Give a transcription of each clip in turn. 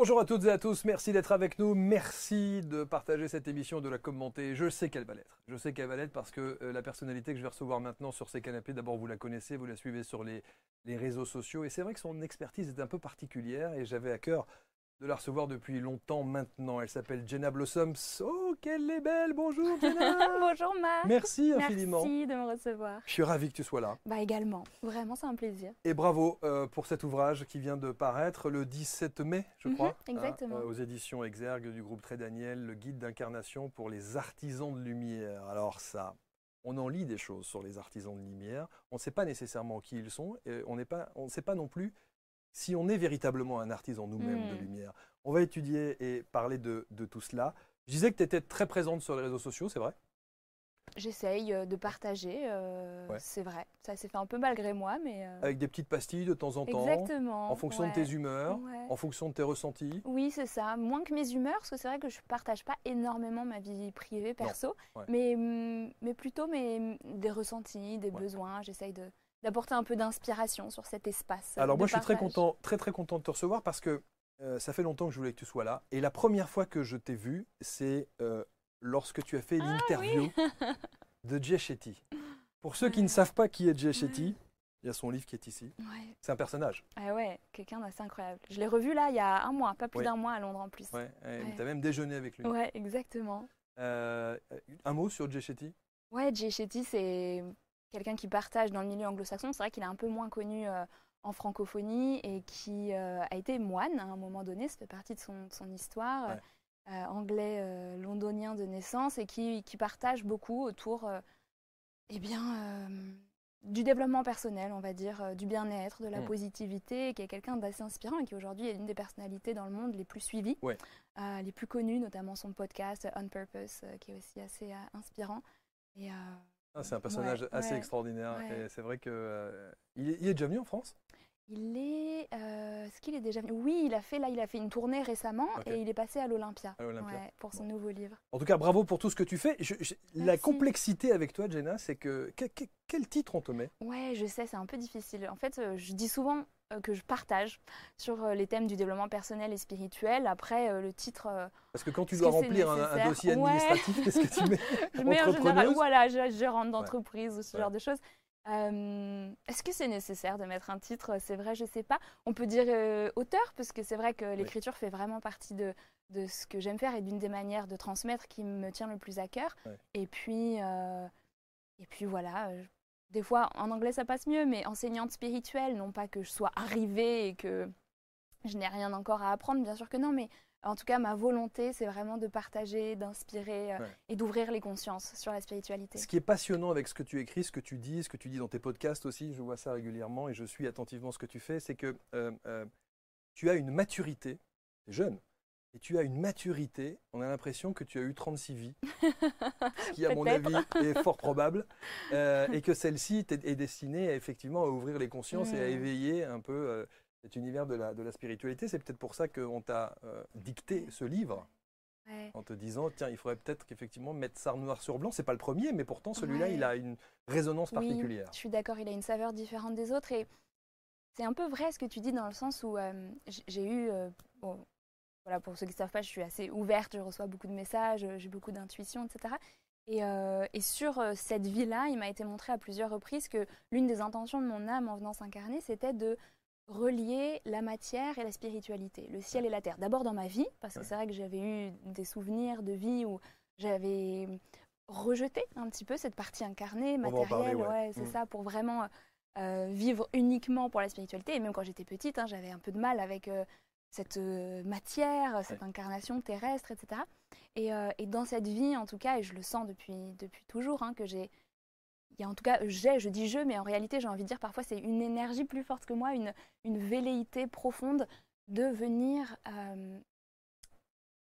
Bonjour à toutes et à tous, merci d'être avec nous, merci de partager cette émission, de la commenter. Je sais qu'elle va l'être, je sais qu'elle va l'être parce que euh, la personnalité que je vais recevoir maintenant sur ces canapés, d'abord vous la connaissez, vous la suivez sur les, les réseaux sociaux et c'est vrai que son expertise est un peu particulière et j'avais à cœur de la recevoir depuis longtemps maintenant. Elle s'appelle Jenna Blossoms. Oh, qu'elle est belle Bonjour Jenna Bonjour Marc Merci infiniment. Merci de me recevoir. Je suis ravi que tu sois là. Bah également, vraiment c'est un plaisir. Et bravo euh, pour cet ouvrage qui vient de paraître le 17 mai, je Mhm, crois. exactement. hein, euh, aux éditions Exergue du groupe Très Daniel, le guide d'incarnation pour les artisans de lumière. Alors ça, on en lit des choses sur les artisans de lumière. On ne sait pas nécessairement qui ils sont et on ne sait pas non plus si on est véritablement un artisan nous-mêmes de Mm. lumière. On va étudier et parler de, de tout cela. Je disais que tu étais très présente sur les réseaux sociaux, c'est vrai? J'essaye euh, de partager, euh, Ouais. c'est vrai. Ça s'est fait un peu malgré moi, mais... euh, Avec des petites pastilles de temps en temps, Exactement. en fonction ouais. de tes humeurs, Ouais. en fonction de tes ressentis. Oui, c'est ça. Moins que mes humeurs, parce que c'est vrai que je partage pas énormément ma vie privée, perso, mais, hum, mais plutôt mes, des ressentis, des besoins. J'essaye de d'apporter un peu d'inspiration sur cet espace. Alors moi je suis très content, très très content de te recevoir parce que euh, ça fait longtemps que je voulais que tu sois là. Et la première fois que je t'ai vu, c'est euh, lorsque tu as fait Ah l'interview de Jay Shetty. Pour ceux qui ne savent pas qui est Jay Shetty, il y a son livre qui est ici. Ouais. C'est un personnage. Ah ouais, quelqu'un d'assez incroyable. Je l'ai revu là il y a un mois, pas plus d'un mois à Londres en plus. Ouais, Ouais. Tu as même déjeuné avec lui. Ouais, exactement. Euh, un mot sur Jay Shetty Ouais, Jay Shetty, c'est quelqu'un qui partage dans le milieu anglo-saxon. C'est vrai qu'il est un peu moins connu euh, en francophonie et qui euh, a été moine à un moment donné. Ça fait partie de son, de son histoire. Ouais. Euh, anglais londonien de naissance et qui, qui partage beaucoup autour eh bien, du développement personnel, on va dire, du bien-être, de la Mm. positivité, qui est quelqu'un d'assez inspirant et qui aujourd'hui est une des personnalités dans le monde les plus suivies, Ouais. euh, les plus connues, notamment son podcast On Purpose, euh, qui est aussi assez euh, inspirant. Et, Ah, C'est un personnage Ouais, assez ouais, extraordinaire. ouais. Et c'est vrai que euh, il, est, il est déjà venu en France? Il est, euh, est-ce qu'il est déjà venu? Oui, il a fait là, il a fait une tournée récemment et il est passé à l'Olympia. Pour son Bon. nouveau livre. En tout cas, bravo pour tout ce que tu fais. Je- je- la complexité avec toi, Jenna, c'est que, que- que- quel titre on te met? Ouais, je sais, c'est un peu difficile. En fait, euh, je dis souvent que je partage sur euh, les thèmes du développement personnel et spirituel. Après, euh, le titre, euh, Parce que quand tu dois remplir un, un dossier Ouais. administratif, qu'est-ce que tu mets je mets en général, voilà, rentre d'entreprise ou ce Ouais. genre de choses. Euh, Est-ce que c'est nécessaire de mettre un titre? C'est vrai, je sais pas. On peut dire euh, auteur, parce que c'est vrai que l'écriture fait vraiment partie de, de ce que j'aime faire et d'une des manières de transmettre qui me tient le plus à cœur. Ouais. Et puis, euh, et puis voilà. Des fois, en anglais, ça passe mieux, mais enseignante spirituelle, non pas que je sois arrivée et que je n'ai rien encore à apprendre, bien sûr que non, mais en tout cas, ma volonté, c'est vraiment de partager, d'inspirer euh, Ouais. et d'ouvrir les consciences sur la spiritualité. Ce qui est passionnant avec ce que tu écris, ce que tu dis, ce que tu dis dans tes podcasts aussi, je vois ça régulièrement et je suis attentivement ce que tu fais, c'est que euh, euh, tu as une maturité, tu es jeune, et tu as une maturité, on a l'impression que tu as eu 36 vies, ce qui à mon avis est fort probable, euh, et que celle-ci est destinée à, effectivement à ouvrir les consciences et à Mm. éveiller un peu euh, cet univers de la, de la spiritualité. C'est peut-être pour ça qu'on t'a euh, dicté ce livre Ouais. en te disant tiens il faudrait peut-être qu'effectivement mettre ça noir sur blanc c'est pas le premier mais pourtant celui-là Ouais. il a une résonance Oui, particulière je suis d'accord, il a une saveur différente des autres et c'est un peu vrai ce que tu dis dans le sens où j'ai eu, bon, voilà, pour ceux qui ne savent pas, je suis assez ouverte, je reçois beaucoup de messages, euh, j'ai beaucoup d'intuition, etc. Et, euh, et sur euh, cette vie-là, il m'a été montré à plusieurs reprises que l'une des intentions de mon âme en venant s'incarner, c'était de relier la matière et la spiritualité, le ciel et la terre. D'abord dans ma vie, parce que Ouais. c'est vrai que j'avais eu des souvenirs de vie où j'avais rejeté un petit peu cette partie incarnée, matérielle, ouais. ouais, c'est Mm. ça, pour vraiment euh, vivre uniquement pour la spiritualité. Et même quand j'étais petite, hein, j'avais un peu de mal avec euh, cette euh, matière, cette incarnation terrestre, etc. Et, euh, et dans cette vie, en tout cas, et je le sens depuis, depuis toujours, hein, que j'ai, il y a en tout cas, j'ai, je dis je, mais en réalité, j'ai envie de dire parfois c'est une énergie plus forte que moi, une, une velléité profonde de venir euh,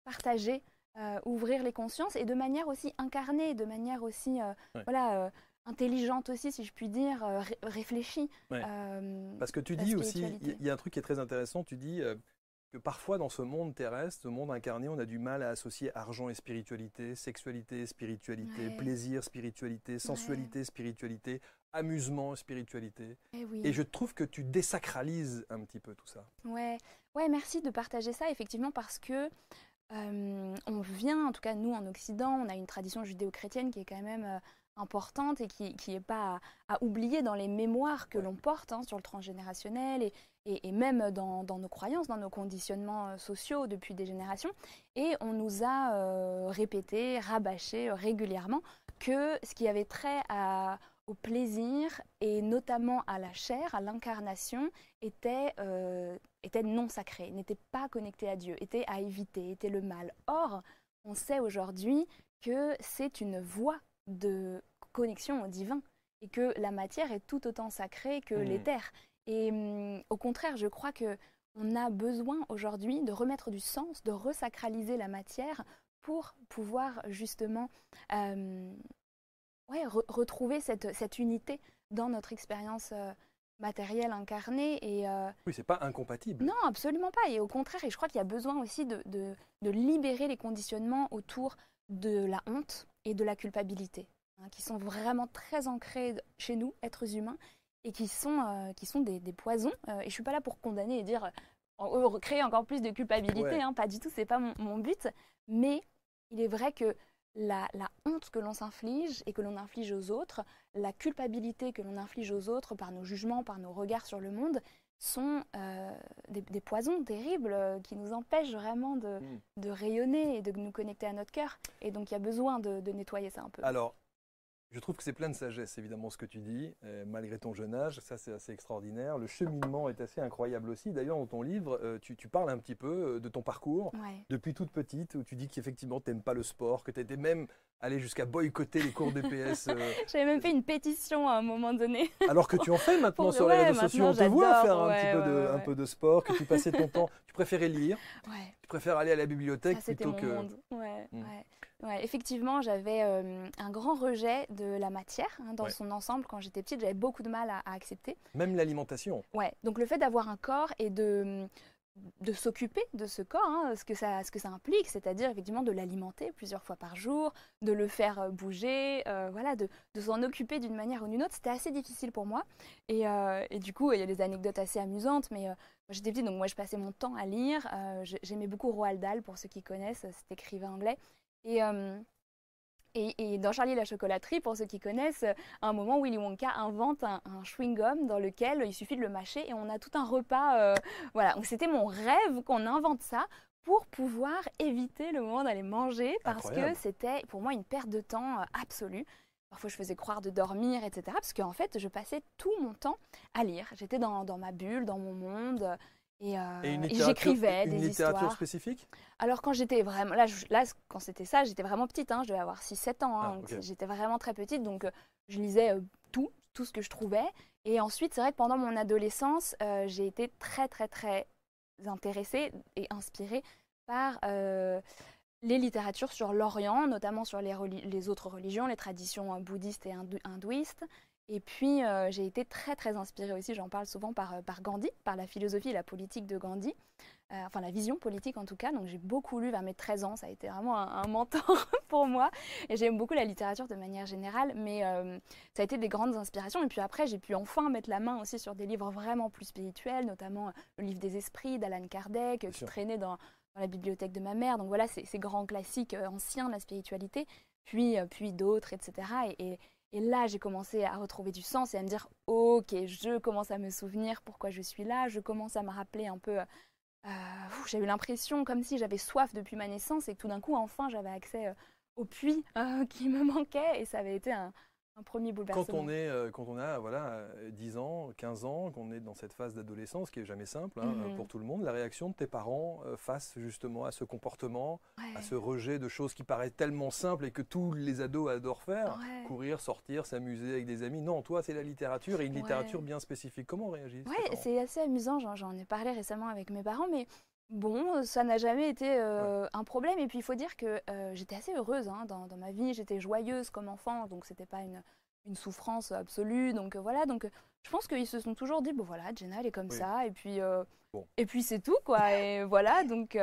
partager, euh, ouvrir les consciences et de manière aussi incarnée, de manière aussi, Ouais. voilà, intelligente aussi, si je puis dire, ré- réfléchie. Ouais. Parce que tu dis aussi il y- a un truc qui est très intéressant tu dis que parfois dans ce monde terrestre, ce monde incarné, on a du mal à associer argent et spiritualité, sexualité et spiritualité, Ouais. plaisir, spiritualité, sensualité, spiritualité, amusement, spiritualité. Eh oui. Et je trouve que tu désacralises un petit peu tout ça. Ouais. ouais, merci de partager ça, effectivement, parce que euh, on vient, en tout cas nous en Occident, on a une tradition judéo-chrétienne qui est quand même euh, importante et qui n'est pas à, à oublier dans les mémoires que l'on porte hein, sur le transgénérationnel et, et- et même dans, dans nos croyances, dans nos conditionnements euh, sociaux depuis des générations. Et on nous a euh, répété, rabâché euh, régulièrement que ce qui avait trait à- au plaisir et notamment à la chair, à l'incarnation, était, euh, était non sacré, n'était pas connecté à Dieu, était à éviter, était le mal. Or, on sait aujourd'hui que c'est une voie de connexion au divin et que la matière est tout autant sacrée que l'éther. Et hum, au contraire, je crois que on a besoin aujourd'hui de remettre du sens, de resacraliser la matière pour pouvoir justement euh, ouais, re- retrouver cette, cette unité dans notre expérience euh, matérielle incarnée. Et, euh, Oui, c'est pas incompatible. non, absolument pas. Et au contraire, et je crois qu'il y a besoin aussi de, de- de libérer les conditionnements autour de la honte et de la culpabilité, hein, qui sont vraiment très ancrés chez nous, êtres humains, et qui sont, euh, qui sont des, des poisons. Euh, et je suis pas là pour condamner et dire euh, euh, créer encore plus de culpabilité, Ouais. hein, pas du tout, c'est pas mon, mon but. Mais il est vrai que la, la honte que l'on s'inflige et que l'on inflige aux autres, la culpabilité que l'on inflige aux autres par nos jugements, par nos regards sur le monde, sont euh, des, des poisons terribles euh, qui nous empêchent vraiment de, Mm. de rayonner et de nous connecter à notre cœur. Et donc il y a besoin de, de nettoyer ça un peu. Alors, je trouve que c'est plein de sagesse, évidemment, ce que tu dis, euh, malgré ton jeune âge. Ça, c'est assez extraordinaire. Le cheminement est assez incroyable aussi. D'ailleurs, dans ton livre, euh, tu, tu parles un petit peu euh, de ton parcours Ouais. depuis toute petite, où tu dis qu'effectivement, tu n'aimes pas le sport, que tu étais même allé jusqu'à boycotter les cours d'EPS, euh, J'avais même fait une pétition à un moment donné. alors que tu en fais maintenant sur les réseaux sociaux. On te voit faire un, ouais, petit peu de, ouais, un ouais. peu de sport, que tu passais ton temps. Tu préférais lire, tu préfères aller à la bibliothèque Ça, plutôt mon que. monde. Ouais, Mm. Ouais. Effectivement, j'avais euh, un grand rejet de la matière hein, dans Ouais. son ensemble quand j'étais petite. J'avais beaucoup de mal à, à accepter. Même l'alimentation. Ouais, donc le fait d'avoir un corps et de, de s'occuper de ce corps, hein, ce, que ça, ce que ça implique, c'est-à-dire effectivement de l'alimenter plusieurs fois par jour, de le faire euh, bouger, euh, voilà, de, de s'en occuper d'une manière ou d'une autre, c'était assez difficile pour moi. Et, euh, et du coup, il y a des anecdotes assez amusantes, mais euh, j'étais petite, donc moi je passais mon temps à lire. j'ai- J'aimais beaucoup Roald Dahl, pour ceux qui connaissent, cet écrivain anglais. Et, euh, et, et dans Charlie et la chocolaterie, pour ceux qui connaissent, à un moment, Willy Wonka invente un, un chewing-gum dans lequel il suffit de le mâcher et on a tout un repas. euh, voilà, donc c'était mon rêve qu'on invente ça pour pouvoir éviter le moment d'aller manger parce Incroyable. que c'était pour moi une perte de temps euh, absolue. Parfois, je faisais croire de dormir, etc. Parce qu'en fait, je passais tout mon temps à lire. J'étais dans, dans ma bulle, dans mon monde. Et, euh, Et une et littérature, j'écrivais une des littérature histoires. spécifique? Alors quand j'étais vraiment là, je- là quand c'était ça, j'étais vraiment petite, hein, je devais avoir 6-7 ans, hein, Ah, j'étais vraiment très petite, donc euh, je lisais euh, tout, tout ce que je trouvais. Et ensuite, c'est vrai que pendant mon adolescence, j'ai été très très très intéressée et inspirée par les littératures sur l'Orient, notamment sur les, autres religions, les traditions bouddhistes et hindou- hindouistes. Et puis, euh, j'ai été très, très inspirée aussi, j'en parle souvent par, euh, par Gandhi, par la philosophie et la politique de Gandhi, Euh, enfin la vision politique en tout cas. Donc, j'ai beaucoup lu vers mes 13 ans, ça a été vraiment un, un mentor pour moi. Et j'aime beaucoup la littérature de manière générale, mais euh, ça a été des grandes inspirations. Et puis après, j'ai pu enfin mettre la main aussi sur des livres vraiment plus spirituels, notamment le livre des esprits d'Alan Kardec, euh, qui sûr. traînait dans, dans la bibliothèque de ma mère. Donc voilà, ces grands classiques anciens de la spiritualité, puis, puis d'autres, etc. Et, et- et là, j'ai commencé à retrouver du sens et à me dire, ok, je commence à me souvenir pourquoi je suis là, je commence à me rappeler un peu... euh, ouf, j'ai eu l'impression comme si j'avais soif depuis ma naissance et que tout d'un coup, enfin, j'avais accès euh, au puits euh, qui me manquait. Et ça avait été un, un premier bouleversement. Quand on, est, euh, quand on a voilà, euh, 10 ans, 15 ans, qu'on est dans cette phase d'adolescence qui est jamais simple hein, Mhm. pour tout le monde, la réaction de tes parents euh, face justement à ce comportement, Ouais, à ce rejet de choses qui paraissent tellement simples et que tous les ados adorent faire, ouais. courir, sortir, s'amuser avec des amis. Non, toi, c'est la littérature et une Ouais. littérature bien spécifique. Comment réagissent parents? c'est assez amusant, j'en ai parlé récemment avec mes parents, mais bon, ça n'a jamais été euh, un problème. Et puis il faut dire que euh, j'étais assez heureuse hein, dans, dans ma vie, j'étais joyeuse comme enfant, donc c'était pas une, une souffrance absolue. Donc voilà, donc je pense qu'ils se sont toujours dit, bon voilà, Jenna, elle est comme ça, et puis, et puis c'est tout, quoi. et voilà, donc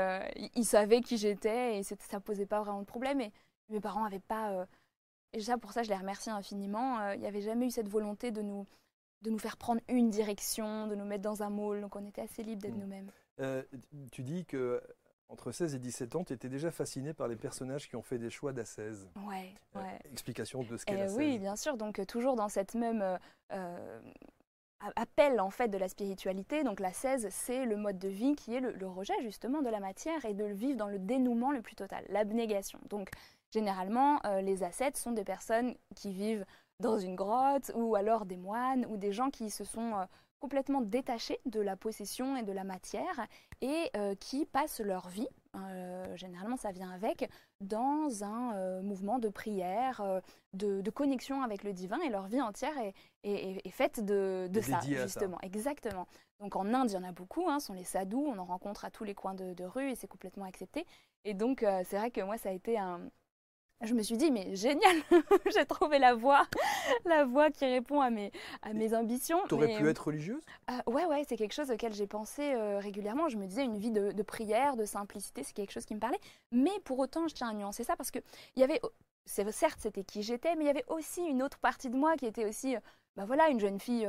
ils, savaient qui j'étais, et ça posait pas vraiment de problème. Et mes parents n'avaient pas... et ça, pour ça, je les remercie infiniment. Il n'y avait jamais eu cette volonté de nous de nous faire prendre une direction, de nous mettre dans un moule. Donc on était assez libre d'être mmh. nous-mêmes. Tu dis que entre 16 et 17 ans, tu étais déjà fasciné par les personnages qui ont fait des choix d'assaise. Ouais, euh, ouais. explication de ce qu'est eh Oui, bien sûr. Donc euh, toujours dans cette même euh, appel en fait de la spiritualité. Donc la 16, c'est le mode de vie qui est le, rejet justement de la matière et de le vivre dans le dénouement le plus total, l'abnégation. Donc généralement, les ascètes sont des personnes qui vivent dans une grotte ou alors des moines ou des gens qui se sont complètement détachés de la possession et de la matière et euh, qui passent leur vie, euh, généralement ça vient avec, dans un euh, mouvement de prière, de, connexion avec le divin et leur vie entière est, est, faite de, de ça, justement. Exactement. Donc en Inde, il y en a beaucoup, hein, sont les sadhus, on en rencontre à tous les coins de, de rue et c'est complètement accepté. Et donc c'est vrai que moi ça a été un, je me suis dit, mais génial, j'ai trouvé la voie, la voie qui répond à mes, à mes ambitions. Tu aurais pu être religieuse? euh, Ouais, ouais, c'est quelque chose auquel j'ai pensé euh, régulièrement. Je me disais, une vie de, prière, de simplicité, c'est quelque chose qui me parlait. Mais pour autant, je tiens à nuancer ça parce que il y avait, certes, c'était qui j'étais, mais il y avait aussi une autre partie de moi qui était aussi, euh, bah voilà, une jeune fille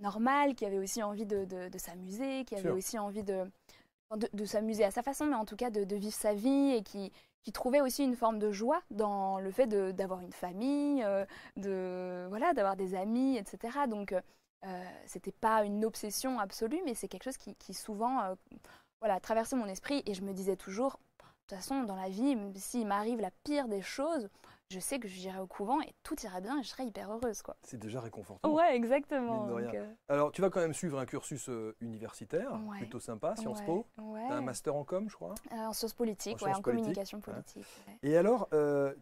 normale, qui avait aussi envie de, de, s'amuser, qui avait aussi envie de, de, s'amuser à sa façon, mais en tout cas de, vivre sa vie et qui, trouvait aussi une forme de joie dans le fait d'avoir une famille, euh, de voilà, d'avoir des amis, etc. Donc euh, c'était pas une obsession absolue, mais c'est quelque chose qui, qui souvent euh, voilà traversait mon esprit et je me disais toujours, de toute façon dans la vie, s'il m'arrive la pire des choses, je sais que j'irai au couvent et tout ira bien et je serai hyper heureuse. quoi. C'est déjà réconfortant. Ouais, exactement. Euh, Alors, tu vas quand même suivre un cursus euh, universitaire, plutôt sympa, Sciences Po. un master en com, je crois. Euh, en sciences politiques, en, en communication politique. Et alors,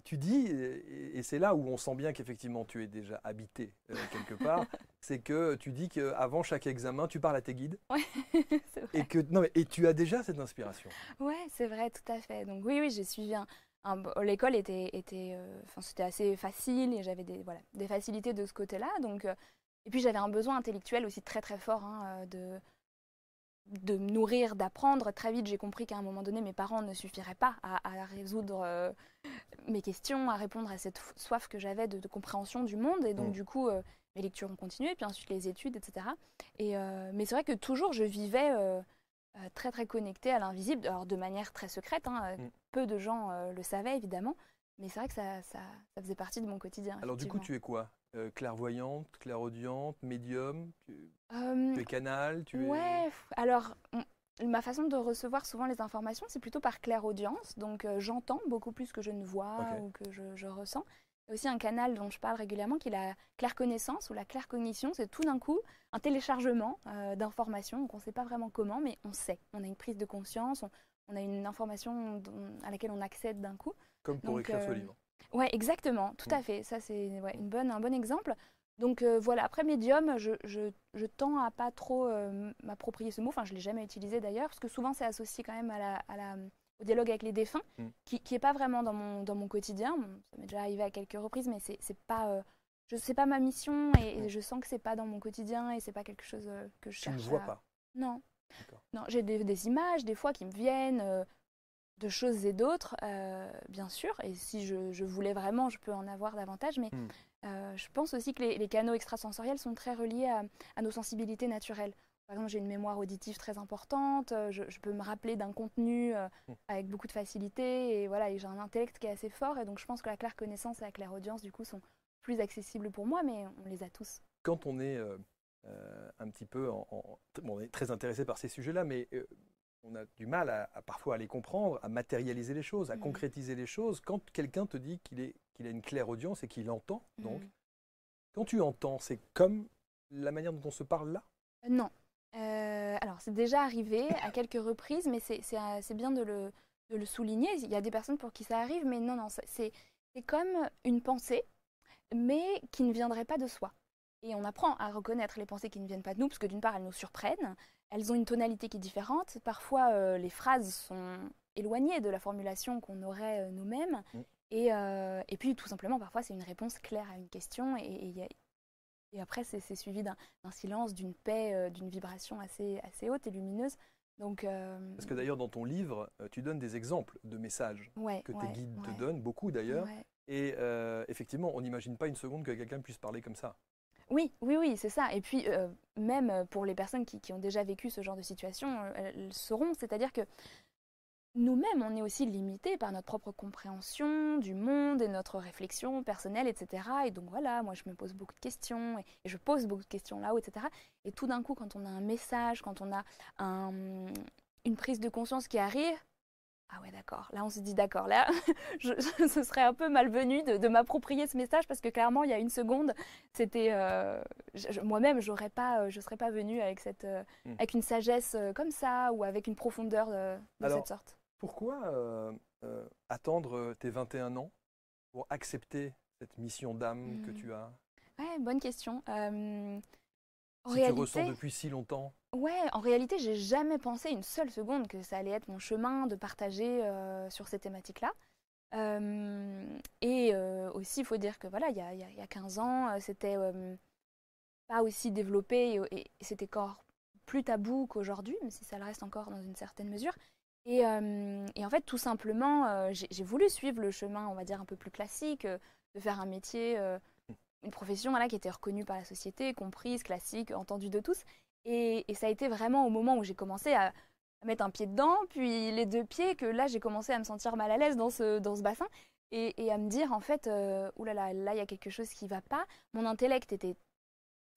tu dis, et, c'est là où on sent bien qu'effectivement tu es déjà habité quelque part, c'est que tu dis qu'avant chaque examen, tu parles à tes guides. Ouais, c'est vrai. Et, que, non, mais, et tu as déjà cette inspiration. Ouais, c'est vrai, tout à fait. Donc oui, oui, j'ai suivi un l'école était, était euh, c'était assez facile et j'avais des, voilà, des facilités de ce côté-là. Donc, euh, et puis j'avais un besoin intellectuel aussi très très fort hein, euh, de, de me nourrir, d'apprendre. Très vite, j'ai compris qu'à un moment donné, mes parents ne suffiraient pas à, résoudre mes questions, à répondre à cette soif que j'avais de, compréhension du monde. Et donc, mmh. du coup, mes lectures ont continué, puis ensuite les études, etc. Et, mais c'est vrai que toujours, je vivais très très connecté à l'invisible, alors de manière très secrète. Hein, euh, mm. Peu de gens euh, le savaient évidemment, mais c'est vrai que ça, ça, faisait partie de mon quotidien. Alors du coup, tu es quoi? Clairvoyante, clairaudiente, médium? Tu... es canal tu Ouais, alors ma façon de recevoir souvent les informations, c'est plutôt par clairaudience. Donc j'entends beaucoup plus que je ne vois ou que je, je ressens. Il y a aussi un canal dont je parle régulièrement qui est la claire connaissance ou la claire cognition. C'est tout d'un coup un téléchargement euh, d'informations. Donc on ne sait pas vraiment comment, mais on sait. On a une prise de conscience, on, a une information à laquelle on accède d'un coup. Comme pour écrire ce euh, livre. Oui, exactement, tout à mm. fait. Ça, c'est une bonne, un bon exemple. Donc euh, voilà, après médium, je, je, je, tends à pas trop m'approprier ce mot. Enfin, je ne l'ai jamais utilisé d'ailleurs, parce que souvent c'est associé quand même à la, à la au dialogue avec les défunts, mm. qui n'est pas vraiment dans mon, dans mon quotidien. ça m'est déjà arrivé à quelques reprises, mais c'est pas, euh, je sais pas ma mission et, mm. je sens que c'est pas dans mon quotidien et c'est pas quelque chose euh, que je cherche. Tu ne vois pas Non. Non, j'ai des, des, images des fois qui me viennent euh, de choses et d'autres, bien sûr. Et si je, je, voulais vraiment, je peux en avoir davantage. Mais mm. je pense aussi que les, les, canaux extrasensoriels sont très reliés à, à nos sensibilités naturelles. Par exemple, j'ai une mémoire auditive très importante, euh, je, peux me rappeler d'un contenu euh, avec beaucoup de facilité, et voilà, j'ai un intellect qui est assez fort, et donc je pense que la claire connaissance et la claire audience, du coup, sont plus accessibles pour moi, mais on les a tous. Quand on est euh, un petit peu, en, on est très intéressé par ces sujets-là, mais on a du mal à, parfois à les comprendre, à matérialiser les choses, à mm. concrétiser les choses. Quand quelqu'un te dit qu'il qu'il a une claire audience et qu'il entend, donc, mm. quand tu entends, c'est comme la manière dont on se parle là? Non, euh, alors, c'est déjà arrivé à quelques reprises, mais c'est bien de le, de le, souligner. Il y a des personnes pour qui ça arrive, mais non, non, c'est comme une pensée, mais qui ne viendrait pas de soi. Et on apprend à reconnaître les pensées qui ne viennent pas de nous, parce que d'une part, elles nous surprennent, elles ont une tonalité qui est différente. Parfois, euh, les phrases sont éloignées de la formulation qu'on aurait euh, nous-mêmes. Mm. Et, et puis tout simplement, parfois, c'est une réponse claire à une question et, et, après, c'est suivi d'un silence, d'une paix, d'une vibration assez, assez haute et lumineuse. Donc, Parce que d'ailleurs, dans ton livre, tu donnes des exemples de messages que tes guides te donnent, beaucoup d'ailleurs. Et effectivement, on n'imagine pas une seconde que quelqu'un puisse parler comme ça. Oui, oui, oui, c'est ça. Et puis, même pour les personnes qui, qui, ont déjà vécu ce genre de situation, elles sauront. C'est-à-dire que nous-mêmes, on est aussi limité par notre propre compréhension du monde et notre réflexion personnelle, etc. Et donc voilà, moi je me pose beaucoup de questions et, je pose beaucoup de questions là-haut, etc. Et tout d'un coup, quand on a un message, quand on a une prise de conscience qui arrive, ah ouais, d'accord. Là, on se dit d'accord. Là, ce serait un peu malvenu de, m'approprier ce message parce que clairement, il y a une seconde, c'était euh, moi-même, j'aurais pas, euh, je serais pas venue avec cette, euh, hmm. avec une sagesse comme ça ou avec une profondeur de, cette sorte. Pourquoi attendre tes 21 ans pour accepter cette mission d'âme que hmm. tu as? Ouais, bonne question. si tu ressens depuis si longtemps Ouais, en réalité, j'ai jamais pensé une seule seconde que ça allait être mon chemin de partager euh, sur ces thématiques-là. Euh, et euh, aussi, il faut dire que voilà, il y a, y a, 15 ans, c'était pas aussi développé et, c'était encore plus tabou qu'aujourd'hui, même si ça le reste encore dans une certaine mesure. Et, et en fait, tout simplement, j'ai voulu suivre le chemin, on va dire, un peu plus classique, de faire un métier une profession voilà, qui était reconnue par la société, comprise, classique, entendue de tous. Et, ça a été vraiment au moment où j'ai commencé à, mettre un pied dedans, puis les deux pieds, que là j'ai commencé à me sentir mal à l'aise dans ce, dans ce bassin et, à me dire en fait, euh, oulala, là il y a quelque chose qui va pas. Mon intellect était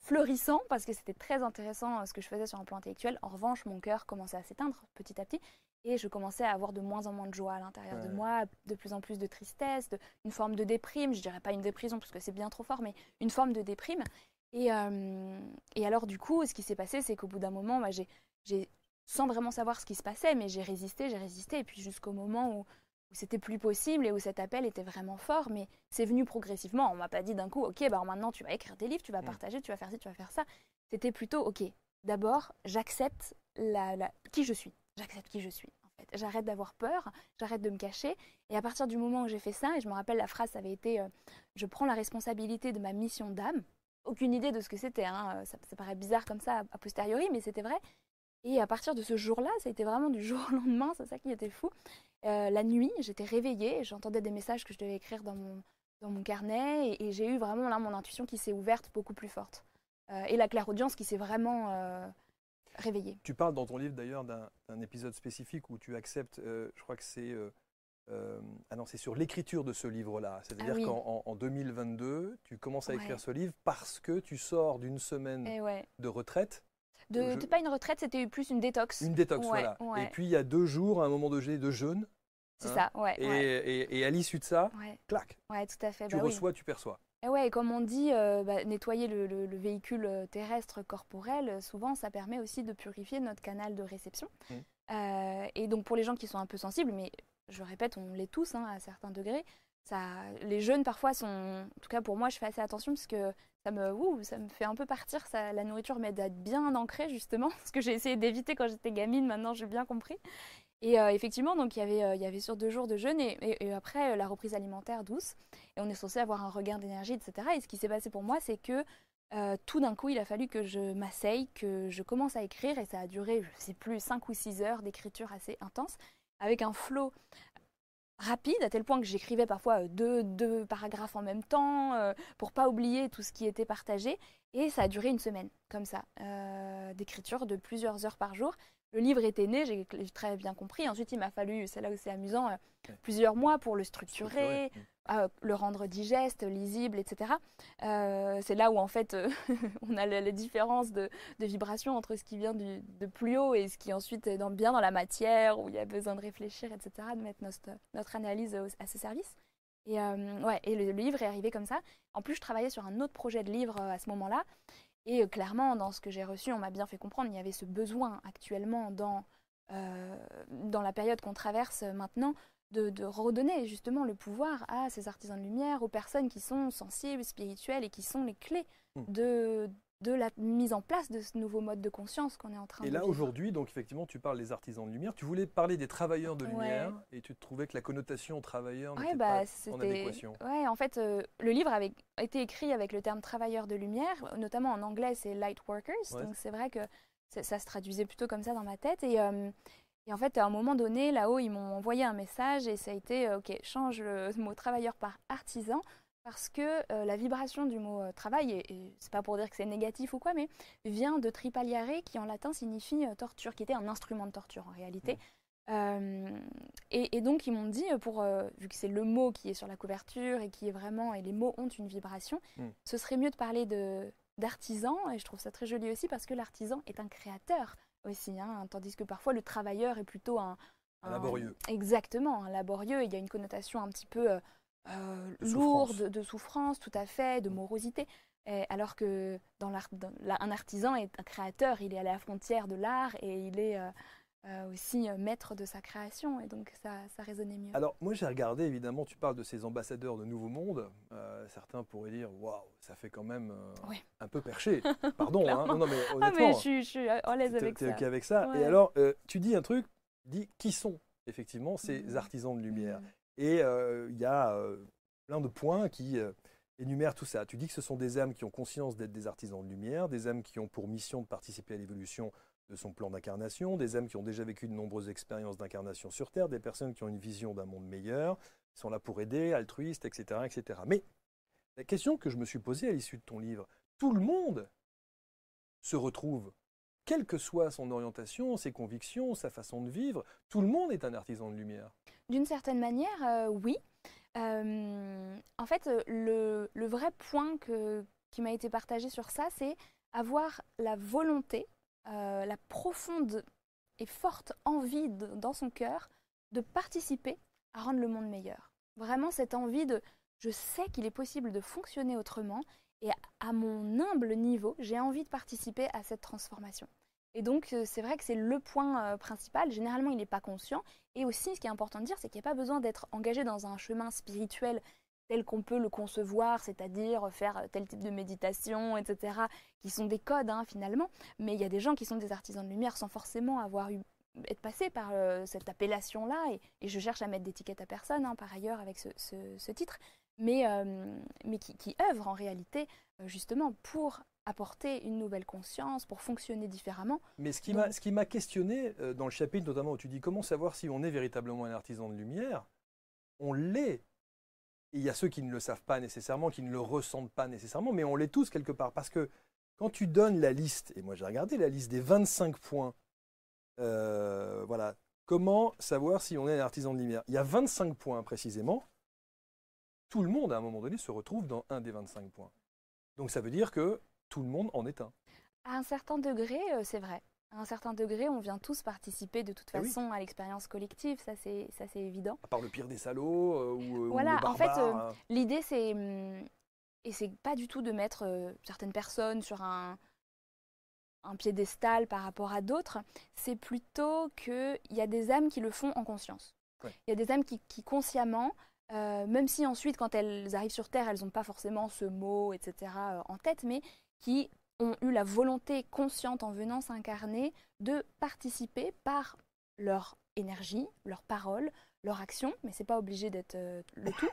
fleurissant parce que c'était très intéressant euh, ce que je faisais sur un plan intellectuel. En revanche, mon cœur commençait à s'éteindre petit à petit et je commençais à avoir de moins en moins de joie à l'intérieur de moi, de plus en plus de tristesse, de, une forme de déprime. Je dirais pas une déprime parce que c'est bien trop fort, mais une forme de déprime. Et, euh, et alors, du coup, ce qui s'est passé, c'est qu'au bout d'un moment, bah, j'ai, sans vraiment savoir ce qui se passait, mais j'ai résisté, j'ai résisté, et puis jusqu'au moment où, où c'était plus possible et où cet appel était vraiment fort, mais c'est venu progressivement. On m'a pas dit d'un coup, ok, bah maintenant tu vas écrire des livres, tu vas mm. partager, tu vas faire ci, tu vas faire ça. C'était plutôt, ok, d'abord, j'accepte la, la, qui je suis. J'accepte qui je suis. J'arrête d'avoir peur, j'arrête de me cacher. Et à partir du moment où j'ai fait ça, et je me rappelle la phrase, avait été, euh, je prends la responsabilité de ma mission d'âme aucune idée de ce que c'était. Hein. Ça, paraît bizarre comme ça a posteriori, mais c'était vrai. Et à partir de ce jour-là, ça a été vraiment du jour au lendemain, c'est ça qui était fou. Euh, la nuit, j'étais réveillée, j'entendais des messages que je devais écrire dans mon, dans mon carnet, et, j'ai eu vraiment là mon intuition qui s'est ouverte beaucoup plus forte. Euh, et la claire-audience qui s'est vraiment euh. Tu parles dans ton livre d'ailleurs d'un épisode spécifique où tu acceptes, je crois que c'est euh, ah non, c'est sur l'écriture de ce livre-là. C'est-à-dire ah qu'en 2022, tu commences à écrire ce livre parce que tu sors d'une semaine eh de retraite. De, Pas une retraite, c'était plus une détox. Une détox, voilà. Et puis il y a deux jours, à un moment de, de jeûne. C'est ça, ouais et, et, à l'issue de ça, clac. Ouais, tout à fait. Tu bah reçois, tu perçois. Et ouais, et comme on dit, euh, bah, nettoyer le, le, véhicule euh, terrestre corporel, souvent ça permet aussi de purifier notre canal de réception. Mmh. et donc pour les gens qui sont un peu sensibles, mais je répète, on l'est tous hein, à certains degrés. Ça, les jeunes parfois sont, en tout cas pour moi, je fais assez attention parce que ça me, ça me fait un peu partir. Ça, la nourriture m'aide à être bien ancrée justement, ce que j'ai essayé d'éviter quand j'étais gamine. Maintenant, j'ai bien compris. Et euh, effectivement, donc il y avait, euh, il y avait sur deux jours de jeûne et, après euh, la reprise alimentaire douce. Et on est censé avoir un regain d'énergie, etc. Et ce qui s'est passé pour moi, c'est que tout d'un coup, il a fallu que je m'asseye, que je commence à écrire, et ça a duré, je ne sais plus, 5 ou 6 heures d'écriture assez intense avec un flow rapide, à tel point que j'écrivais parfois deux, deux, paragraphes en même temps, euh, pour pas oublier tout ce qui était partagé. Et ça a duré une semaine, comme ça, d'écriture de plusieurs heures par jour. Le livre était né, j'ai très bien compris. Ensuite, il m'a fallu, c'est là où c'est amusant, plusieurs mois pour le structurer, le rendre digeste, lisible, etc. Euh, c'est là où en fait on a les différences de, de vibration entre ce qui vient de plus haut et ce qui ensuite est dans, bien dans la matière, où il y a besoin de réfléchir, etc., de mettre notre, notre analyse à ce service. Et, euh, ouais, et le, livre est arrivé comme ça. En plus, je travaillais sur un autre projet de livre euh, à ce moment-là. Et clairement, dans ce que j'ai reçu, on m'a bien fait comprendre, il y avait ce besoin actuellement dans, dans la période qu'on traverse maintenant de, redonner justement le pouvoir à ces artisans de lumière, aux personnes qui sont sensibles, spirituelles et qui sont les clés mm. de, de la mise en place de ce nouveau mode de conscience qu'on est en train et de là vivre. aujourd'hui, donc effectivement, tu parles des artisans de lumière. Tu voulais parler des travailleurs de Ouais. lumière et tu trouvais que la connotation travailleur Ouais, n'était bah, pas en adéquation. Ouais, en fait, euh, le livre avait été écrit avec le terme travailleur de lumière, notamment en anglais, c'est light workers. Ouais. Donc c'est vrai que ça se traduisait plutôt comme ça dans ma tête. Et, euh, et en fait, à un moment donné, là-haut, ils m'ont envoyé un message et ça a été euh, OK, change le mot travailleur par artisan. Parce que euh, la vibration du mot euh, travail, et, et c'est pas pour dire que c'est négatif ou quoi, mais vient de tripaliare, qui en latin signifie euh, torture, qui était un instrument de torture en réalité. Et, et donc ils m'ont dit, pour, vu que c'est le mot qui est sur la couverture et qui est vraiment, et les mots ont une vibration, Mm. ce serait mieux de parler de d'artisan, et je trouve ça très joli aussi parce que l'artisan est un créateur aussi, hein, tandis que parfois le travailleur est plutôt un... Un laborieux. Exactement, un laborieux, il y a une connotation un petit peu euh, euh, De de souffrance, tout à fait, de Mm. morosité. Et alors que dans l'art, dans la- un artisan est un créateur, il est à la frontière de l'art et il est euh, euh, aussi euh, maître de sa création, et donc ça, ça résonnait mieux. Alors, moi, j'ai regardé, évidemment, tu parles de ces ambassadeurs de Nouveau Monde. Certains pourraient dire, waouh, ça fait quand même Ouais. un peu perché. Pardon, hein. Non, non, mais ah honnêtement, mais je, suis- je suis à l'aise avec ça. Avec ça. Et alors, tu dis un truc, dis qui sont effectivement ces Mhm. artisans de lumière. Mm. Et euh, il y a euh, plein de points qui euh, énumèrent tout ça. Tu dis que ce sont des âmes qui ont conscience d'être des artisans de lumière, des âmes qui ont pour mission de participer à l'évolution de son plan d'incarnation, des âmes qui ont déjà vécu de nombreuses expériences d'incarnation sur Terre, des personnes qui ont une vision d'un monde meilleur, qui sont là pour aider, altruistes, etc., etc. Mais la question que je me suis posée à l'issue de ton livre, tout le monde se retrouve, quelle que soit son orientation, ses convictions, sa façon de vivre, tout le monde est un artisan de lumière. D'une certaine manière, euh, oui. Euh, en fait, euh, le, vrai point qui m'a été partagé sur ça, c'est avoir la volonté, la profonde et forte envie dans son cœur de participer à rendre le monde meilleur. Vraiment cette envie de, je sais qu'il est possible de fonctionner autrement et à mon humble niveau, j'ai envie de participer à cette transformation. Et donc, euh, c'est vrai que c'est le point euh, principal. Généralement, il n'est pas conscient. Et aussi, ce qui est important de dire, c'est qu'il n'y a pas besoin d'être engagé dans un chemin spirituel tel qu'on peut le concevoir, c'est-à-dire faire tel type de méditation, etc., qui sont des codes hein, finalement. Mais il y a des gens qui sont des artisans de lumière sans forcément avoir eu être passés par euh, cette appellation-là. Et, je cherche à mettre d'étiquette à personne, hein, par ailleurs, avec ce, titre, mais, euh, mais qui, qui œuvrent en réalité euh, justement pour apporter une nouvelle conscience, pour fonctionner différemment. Mais ce qui m'a ce qui m'a questionné euh, dans le chapitre notamment où tu dis comment savoir si on est véritablement un artisan de lumière, on l'est. Il y a ceux qui ne le savent pas nécessairement, qui ne le ressentent pas nécessairement, mais on l'est tous quelque part. Parce que quand tu donnes la liste, et moi j'ai regardé la liste des 25 points, euh, voilà, comment savoir si on est un artisan de lumière? Il y a 25 points précisément. Tout le monde à un moment donné se retrouve dans un des 25 points. Donc ça veut dire que tout le monde en est un. À un certain degré, euh, c'est vrai. À un certain degré, on vient tous participer de toute Eh oui. façon à l'expérience collective, ça c'est ça c'est évident. À part le pire des salauds euh, ou, euh, ou Voilà, en fait, hein. L'idée c'est hum, et c'est pas du tout de mettre certaines personnes sur un un piédestal par rapport à d'autres, c'est plutôt qu'il y a des âmes qui le font en conscience. Il Ouais. y a des âmes qui, qui consciemment, euh, même si ensuite quand elles arrivent sur Terre, elles n'ont pas forcément ce mot, etc. euh, en tête, mais qui ont eu la volonté consciente en venant s'incarner de participer par leur énergie, leur parole, leur action, mais c'est pas obligé d'être euh, le tout,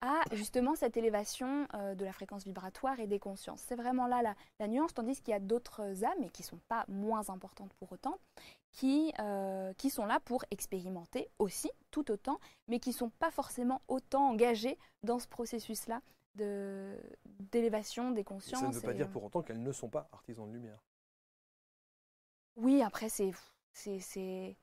à justement cette élévation euh, de la fréquence vibratoire et des consciences. C'est vraiment là la, nuance, tandis qu'il y a d'autres âmes, et qui sont pas moins importantes pour autant, qui, euh, qui sont là pour expérimenter aussi, tout autant, mais qui sont pas forcément autant engagés dans ce processus-là de- d'élévation des consciences. ça ne veut pas et, dire euh, pour autant qu'elles ne sont pas artisans de lumière. Oui, après, c'est c'est- c'est-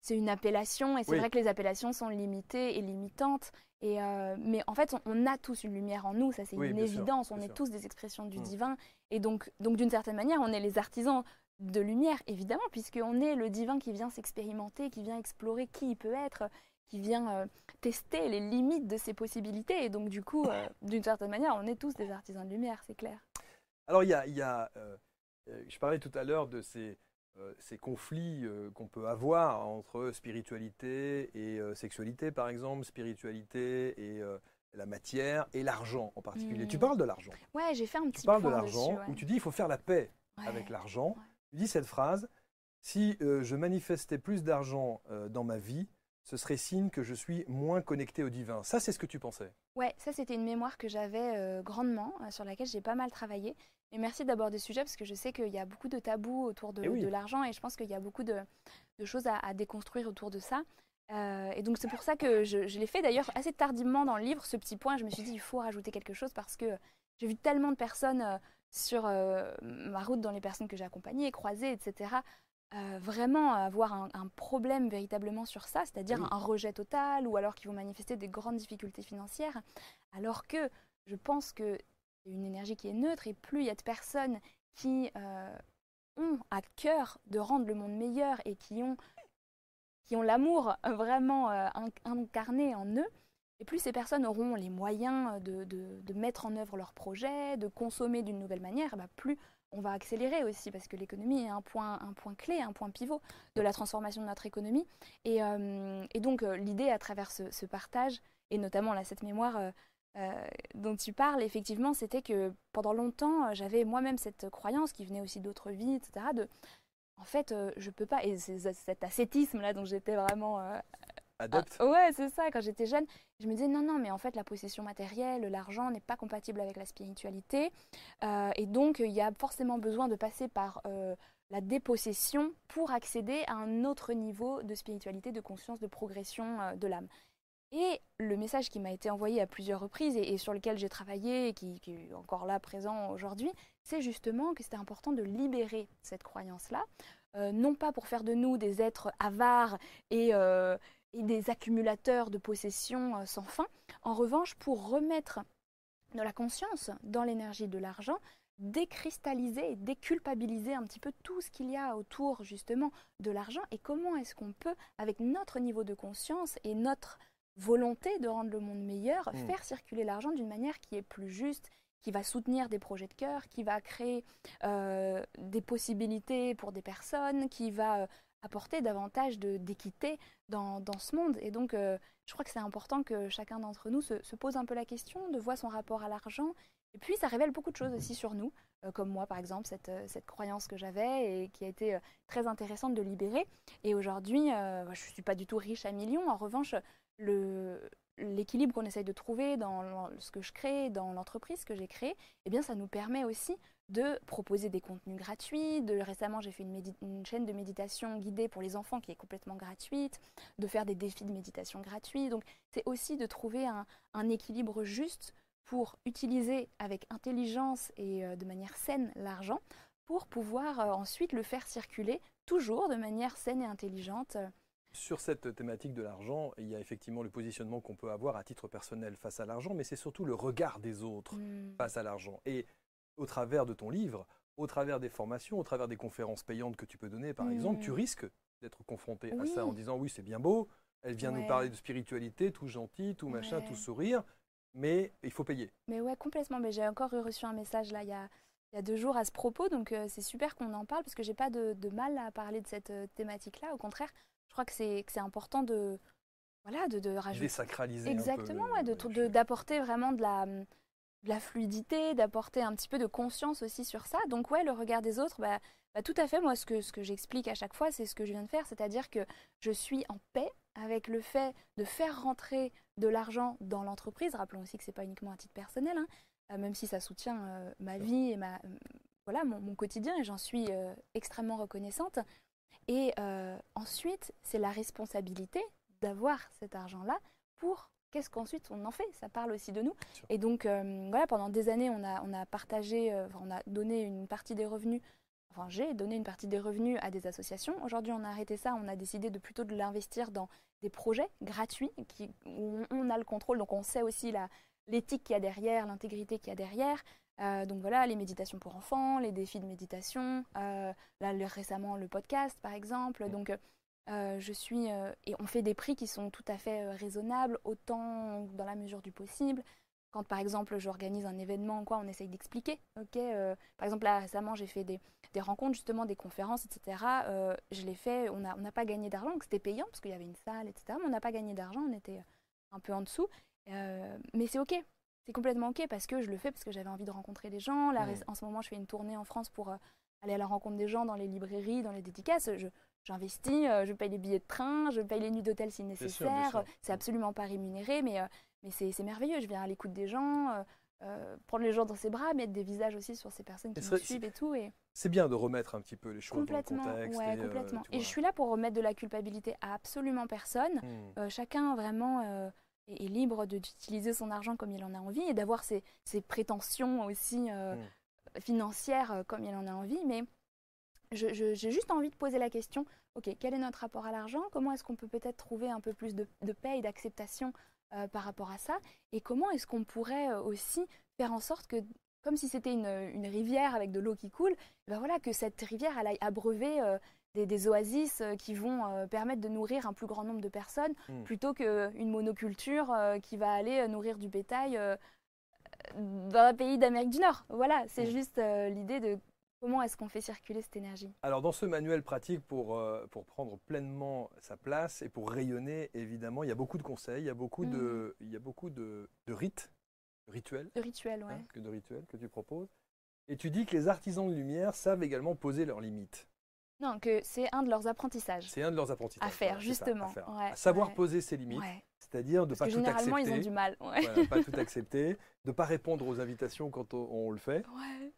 c'est une appellation, et c'est Oui. vrai que les appellations sont limitées et limitantes. Et euh, mais en fait, on, on a tous une lumière en nous, ça c'est Oui, une sûr, évidence. on est sûr. tous des expressions du Mm. divin. Et donc, donc d'une certaine manière, on est les artisans de lumière, évidemment, puisqu'on est le divin qui vient s'expérimenter, qui vient explorer qui il peut être, qui vient euh, tester les limites de ses possibilités. Et donc, du coup, euh, d'une certaine manière, on est tous des artisans de lumière, c'est clair. Alors, il y a, il y a, euh, je parlais tout à l'heure de ces, euh, ces conflits euh, qu'on peut avoir entre spiritualité et euh, sexualité, par exemple, spiritualité et la matière et l'argent en particulier. Tu Hmm. parles de l'argent. Ouais, j'ai fait un petit Tu parles de l'argent ouais. où tu dis il faut faire la paix Ouais. avec l'argent. Ouais. Tu dis cette phrase si je manifestais plus d'argent dans ma vie, ce serait signe que je suis moins connecté au divin. Ça, c'est ce que tu pensais. Ouais, ça c'était une mémoire que j'avais euh, grandement, euh, sur laquelle j'ai pas mal travaillé. Et merci d'aborder ce sujet parce que je sais qu'il y a beaucoup de tabous autour de, Eh oui. de l'argent et je pense qu'il y a beaucoup de, de choses à, à déconstruire autour de ça. Euh, et donc c'est pour ça que je, je l'ai fait d'ailleurs assez tardivement dans le livre, ce petit point. Je me suis dit il faut rajouter quelque chose parce que j'ai vu tellement de personnes sur ma route, dans les personnes que j'ai accompagnées, croisées, etc. euh, vraiment avoir un, un problème véritablement sur ça, c'est-à-dire Oui. un rejet total ou alors qu'ils vont manifester des grandes difficultés financières. Alors que je pense que c'est une énergie qui est neutre et plus il y a de personnes qui euh, ont à cœur de rendre le monde meilleur et qui ont, qui ont l'amour euh, vraiment euh, in- incarné en eux, et plus ces personnes auront les moyens de, de- de mettre en œuvre leurs projets, de consommer d'une nouvelle manière, bah, plus on va accélérer aussi, parce que l'économie est un point, un point clé, un point pivot de la transformation de notre économie. Et, euh, donc euh, l'idée à travers ce, partage, et notamment là, cette mémoire euh, dont tu parles, effectivement, c'était que pendant longtemps, j'avais moi-même cette croyance qui venait aussi d'autres vies, etc. De, en fait, je peux pas, et cet ascétisme-là dont j'étais vraiment Adepte. ah, ouais, c'est ça. Quand j'étais jeune, je me disais non, non, mais en fait, la possession matérielle, l'argent n'est pas compatible avec la spiritualité. Euh, et donc, il y a forcément besoin de passer par euh, la dépossession pour accéder à un autre niveau de spiritualité, de conscience, de progression euh, de l'âme. Et le message qui m'a été envoyé à plusieurs reprises et, et sur lequel j'ai travaillé et qui, qui est encore là présent aujourd'hui, c'est justement que c'était important de libérer cette croyance-là, euh, non pas pour faire de nous des êtres avares et, euh, et des accumulateurs de possessions euh, sans fin, en revanche pour remettre de la conscience dans l'énergie de l'argent, décristalliser et déculpabiliser un petit peu tout ce qu'il y a autour justement de l'argent et comment est-ce qu'on peut, avec notre niveau de conscience et notre volonté de rendre le monde meilleur, Mm. faire circuler l'argent d'une manière qui est plus juste, qui va soutenir des projets de cœur, qui va créer euh, des possibilités pour des personnes, qui va euh, apporter davantage d'équité dans, dans ce monde. Et donc, euh, je crois que c'est important que chacun d'entre nous se, se pose un peu la question, de voir son rapport à l'argent. Et puis, ça révèle beaucoup de choses aussi sur nous, euh, comme moi, par exemple, cette, euh, cette croyance que j'avais et qui a été très intéressante de libérer. Et aujourd'hui, je ne suis pas du tout riche à millions. En revanche, le, l'équilibre qu'on essaye de trouver dans ce que je crée, dans l'entreprise que j'ai créée, eh bien, ça nous permet aussi de proposer des contenus gratuits. De, récemment, j'ai fait une, chaîne de méditation guidée pour les enfants qui est complètement gratuite, de faire des défis de méditation gratuits. Donc, c'est aussi de trouver un, équilibre juste pour utiliser avec intelligence et euh, de manière saine l'argent pour pouvoir euh, ensuite le faire circuler toujours de manière saine et intelligente. Sur cette thématique de l'argent, il y a effectivement le positionnement qu'on peut avoir à titre personnel face à l'argent, mais c'est surtout le regard des autres Hmm. face à l'argent. Et au travers de ton livre, au travers des formations, au travers des conférences payantes que tu peux donner, par Mm. exemple, tu risques d'être confronté à ça en disant oui, c'est bien beau, elle vient nous parler de spiritualité, tout gentil, tout machin, Ouais. tout sourire, mais il faut payer. Mais ouais, complètement. Mais j'ai encore reçu un message là il y a, il y a deux jours à ce propos, donc euh, c'est super qu'on en parle parce que j'ai pas de, de mal à parler de cette euh, thématique-là. Au contraire, je crois que c'est important de voilà de, de rajouter Désacraliser exactement un peu. ouais, d'apporter vraiment de la de la fluidité, d'apporter un petit peu de conscience aussi sur ça. Donc ouais, le regard des autres, bah, bah, tout à fait. Moi, ce que ce que j'explique à chaque fois, c'est ce que je viens de faire, c'est-à-dire que je suis en paix avec le fait de faire rentrer de l'argent dans l'entreprise. Rappelons aussi que c'est pas uniquement à titre personnel, hein, euh, même si ça soutient euh, ma vie et ma, euh, voilà, mon, mon quotidien, et j'en suis extrêmement reconnaissante. Et euh, ensuite, c'est la responsabilité d'avoir cet argent-là pour qu'est-ce qu'ensuite on en fait. Ça parle aussi de nous. Et donc, euh, voilà, pendant des années, on a, on a partagé, euh, on a donné une partie des revenus. Enfin, j'ai donné une partie des revenus à des associations. Aujourd'hui, on a arrêté ça. On a décidé de plutôt de l'investir dans des projets gratuits qui, où on, a le contrôle. Donc, on sait aussi l'éthique qu'il y a derrière, l'intégrité qu'il y a derrière. Euh, donc voilà, les méditations pour enfants, les défis de méditation, euh, là le- récemment le podcast par exemple. Donc euh, je suis et on fait des prix qui sont tout à fait raisonnables, autant dans la mesure du possible. Quand par exemple j'organise un événement, quoi, on essaye d'expliquer. Ok, par exemple là récemment j'ai fait des, des rencontres justement, des conférences, etc. Je l'ai fait, on n'a on pas gagné d'argent, donc c'était payant parce qu'il y avait une salle, etc. Mais on n'a pas gagné d'argent, on était un peu en dessous. Mais c'est ok, c'est complètement ok parce que je le fais parce que j'avais envie de rencontrer des gens. Là. En ce moment, je fais une tournée en France pour euh, aller à la rencontre des gens dans les librairies, dans les dédicaces. Je, j'investis, euh, je paye les billets de train, je paye les nuits d'hôtel si nécessaire. C'est absolument pas rémunéré, mais, euh, mais c'est, c'est merveilleux. Je viens à l'écoute des gens, euh, prendre les gens dans ses bras, mettre des visages aussi sur ces personnes qui c'est- suivent et tout. Et C'est bien de remettre un petit peu les choses complètement, dans le contexte. ouais, et, complètement. et je suis là pour remettre de la culpabilité à absolument personne. Hmm. Euh, chacun vraiment est, libre d'utiliser son argent comme il en a envie et d'avoir ses, ses prétentions aussi euh, Mm. financières euh, comme il en a envie. Mais j'ai juste envie de poser la question, ok, quel est notre rapport à l'argent? Comment est-ce qu'on peut peut-être trouver un peu plus de, de paix et d'acceptation euh, par rapport à ça? Et comment est-ce qu'on pourrait aussi faire en sorte que, comme si c'était une, une rivière avec de l'eau qui coule, ben voilà, que cette rivière elle aille abreuver euh, des, des oasis euh, qui vont euh, permettre de nourrir un plus grand nombre de personnes Mm. plutôt qu'une monoculture euh, qui va aller nourrir du bétail dans un pays d'Amérique du Nord. Voilà, c'est Mm. juste l'idée de comment est-ce qu'on fait circuler cette énergie. Alors dans ce manuel pratique pour, pour prendre pleinement sa place et pour rayonner, évidemment, il y a beaucoup de conseils, il y a beaucoup de, il y a beaucoup de, de rites, rituels, ouais. hein, que de rituels que tu proposes. Et tu dis que les artisans de lumière savent également poser leurs limites. Non, que c'est un de leurs apprentissages. C'est un de leurs apprentissages. À faire, voilà, ça, justement, à, faire. ouais, À savoir ouais. poser ses limites, Ouais. c'est-à-dire de ne pas que tout généralement, accepter. ils ont du mal. Voilà, pas tout accepter, de ne pas répondre aux invitations quand on, on le fait. Ouais.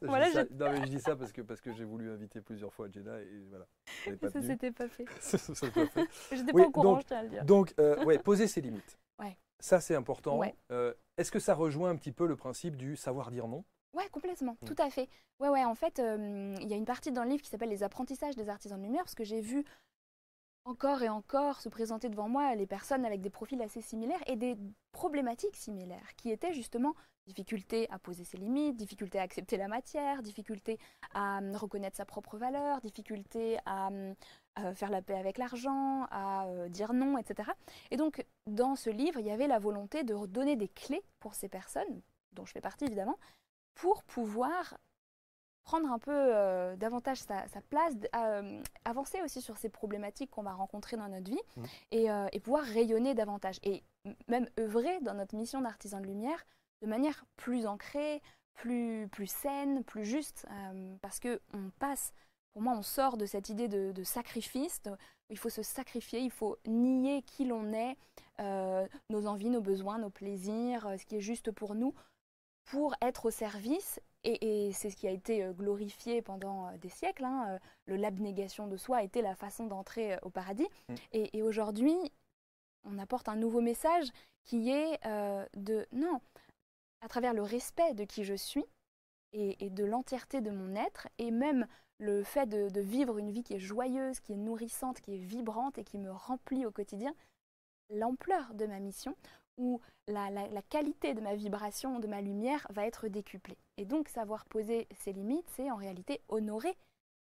Je Voilà, dis ça, je- non, mais je dis ça parce que, parce que j'ai voulu inviter plusieurs fois Jenna et voilà. Pas Ça, c'était pas fait. Ça, ça, pas fait. J'étais Oui, pas au courant, donc- je tiens à le dire. Donc, euh, ouais, poser ses limites. Ouais. Ça, c'est important. Ouais. Euh, Est-ce que ça rejoint un petit peu le principe du savoir dire non? Ouais, complètement, Mm. tout à fait. Ouais, ouais, en fait, euh, il y a une partie dans le livre qui s'appelle Les apprentissages des artisans de lumière, parce que j'ai vu encore et encore se présenter devant moi les personnes avec des profils assez similaires et des problématiques similaires, qui étaient justement difficulté à poser ses limites, difficulté à accepter la matière, difficulté à hum, reconnaître sa propre valeur, difficulté à, hum, à faire la paix avec l'argent, à euh, dire non, etc. Et donc, dans ce livre, il y avait la volonté de donner des clés pour ces personnes, dont je fais partie évidemment, pour pouvoir prendre un peu euh, davantage sa, sa place, euh, avancer aussi sur ces problématiques qu'on va rencontrer dans notre vie et, euh, et pouvoir rayonner davantage et même œuvrer dans notre mission d'artisan de lumière de manière plus ancrée, plus, plus saine, plus juste, parce que on passe, pour moi, on sort de cette idée de, de sacrifice, de- il faut se sacrifier, il faut nier qui l'on est, nos envies, nos besoins, nos plaisirs, ce qui est juste pour nous, pour être au service. Et, et c'est ce qui a été euh, glorifié pendant euh, des siècles. hein, euh, le l'abnégation de soi était la façon d'entrer au paradis. Mm. Et, et aujourd'hui, on apporte un nouveau message qui est euh, de non, à travers le respect de qui je suis et, et de l'entièreté de mon être, et même le fait de, de vivre une vie qui est joyeuse, qui est nourrissante, qui est vibrante et qui me remplit au quotidien, l'ampleur de ma mission ou la, la- la qualité de ma vibration, de ma lumière va être décuplée. Et donc savoir poser ses limites, c'est en réalité honorer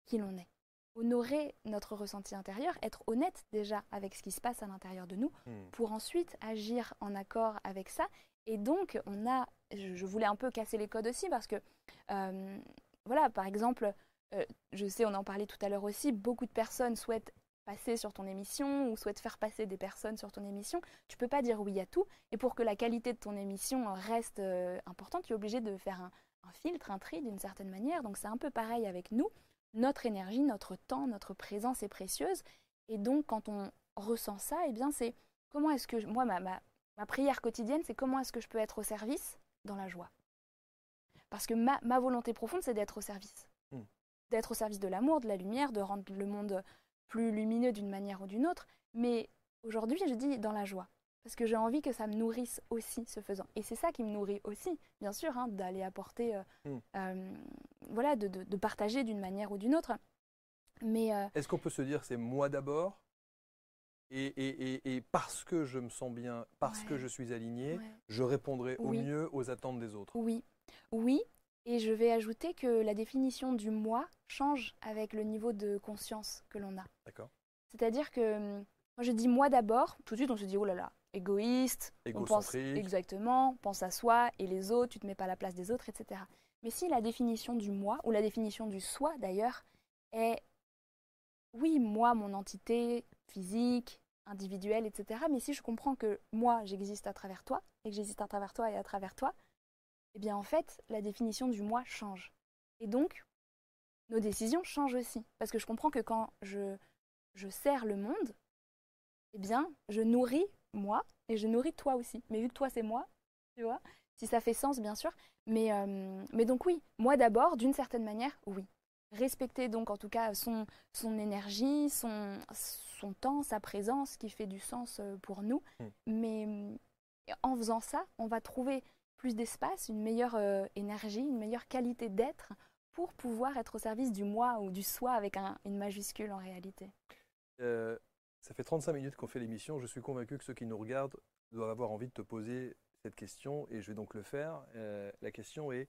qui l'on est. Honorer notre ressenti intérieur, être honnête déjà avec ce qui se passe à l'intérieur de nous, Hmm. pour ensuite agir en accord avec ça. Et donc, on a, je, je voulais un peu casser les codes aussi parce que, euh, voilà, par exemple, euh, je sais, on en parlait tout à l'heure aussi, beaucoup de personnes souhaitent passer sur ton émission ou souhaitent faire passer des personnes sur ton émission. Tu peux pas dire oui à tout. Et pour que la qualité de ton émission reste euh, importante, tu es obligé de faire un, un filtre, un tri d'une certaine manière. Donc, c'est un peu pareil avec nous. Notre énergie, notre temps, notre présence est précieuse. Et donc, quand on ressent ça, eh bien, c'est comment est-ce que, moi, ma, ma, ma prière quotidienne, c'est comment est-ce que je peux être au service dans la joie? Parce que ma, ma volonté profonde, c'est d'être au service. Mm. D'être au service de l'amour, de la lumière, de rendre le monde plus lumineux d'une manière ou d'une autre. Mais aujourd'hui, je dis dans la joie. Parce que j'ai envie que ça me nourrisse aussi, ce faisant. Et c'est ça qui me nourrit aussi, bien sûr, hein, d'aller apporter, euh, Mm. euh, voilà, de, de- de partager d'une manière ou d'une autre. Mais euh, Est-ce qu'on peut se dire c'est moi d'abord et, et- et- et parce que je me sens bien, parce que je suis aligné, ouais. je répondrai au mieux aux attentes des autres? Oui, oui. Et je vais ajouter que la définition du moi change avec le niveau de conscience que l'on a. D'accord C'est-à-dire que hum, moi je dis moi d'abord, tout de suite on se dit oh là là, égoïste, on pense exactement, pense à soi et les autres, tu te mets pas à la place des autres, etc. Mais si la définition du moi, ou la définition du soi d'ailleurs, est oui, moi, mon entité physique, individuelle, etc. Mais si je comprends que moi, j'existe à travers toi, et que j'existe à travers toi et à travers toi, eh bien en fait, la définition du moi change. Et donc, nos décisions changent aussi. Parce que je comprends que quand je, je sers le monde, eh bien, je nourris moi et je nourris toi aussi. Mais vu que toi, c'est moi, tu vois, si ça fait sens, bien sûr. Mais, euh, mais donc oui, moi d'abord, d'une certaine manière, oui. Respecter donc en tout cas son, son énergie, son, son temps, sa présence qui fait du sens euh, pour nous. Mm. Mais en faisant ça, on va trouver plus d'espace, une meilleure euh, énergie, une meilleure qualité d'être pour pouvoir être au service du moi ou du soi avec un- une majuscule en réalité. Euh, ça fait 35 minutes qu'on fait l'émission. Je suis convaincu que ceux qui nous regardent doivent avoir envie de te poser cette question et je vais donc le faire. Euh, la question est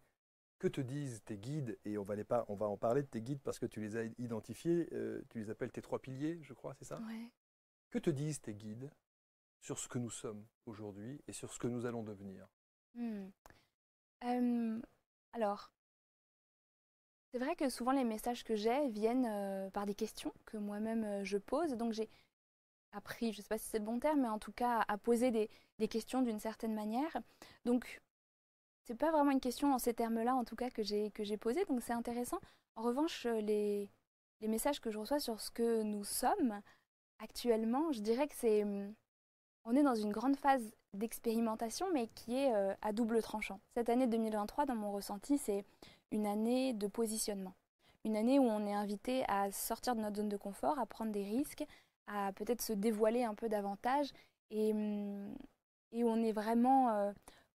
que te disent tes guides? Et on va, les pas, on va en parler de tes guides parce que tu les as identifiés. tu les appelles tes trois piliers, je crois, c'est ça? Ouais. Que te disent tes guides sur ce que nous sommes aujourd'hui et sur ce que nous allons devenir? Hmm. Alors, c'est vrai que souvent les messages que j'ai viennent par des questions que moi-même je pose. Donc j'ai appris, je ne sais pas si c'est le bon terme, mais en tout cas à poser des, questions d'une certaine manière. Donc, c'est pas vraiment une question en ces termes-là, en tout cas, que j'ai que j'ai posée. Donc c'est intéressant. En revanche, les, messages que je reçois sur ce que nous sommes actuellement, je dirais que c'est hum, on est dans une grande phase d'expérimentation, mais qui est euh, à double tranchant. Cette année 2023, dans mon ressenti, c'est une année de positionnement. Une année où on est invité à sortir de notre zone de confort, à prendre des risques, à peut-être se dévoiler un peu davantage, et, hum, et on est vraiment euh,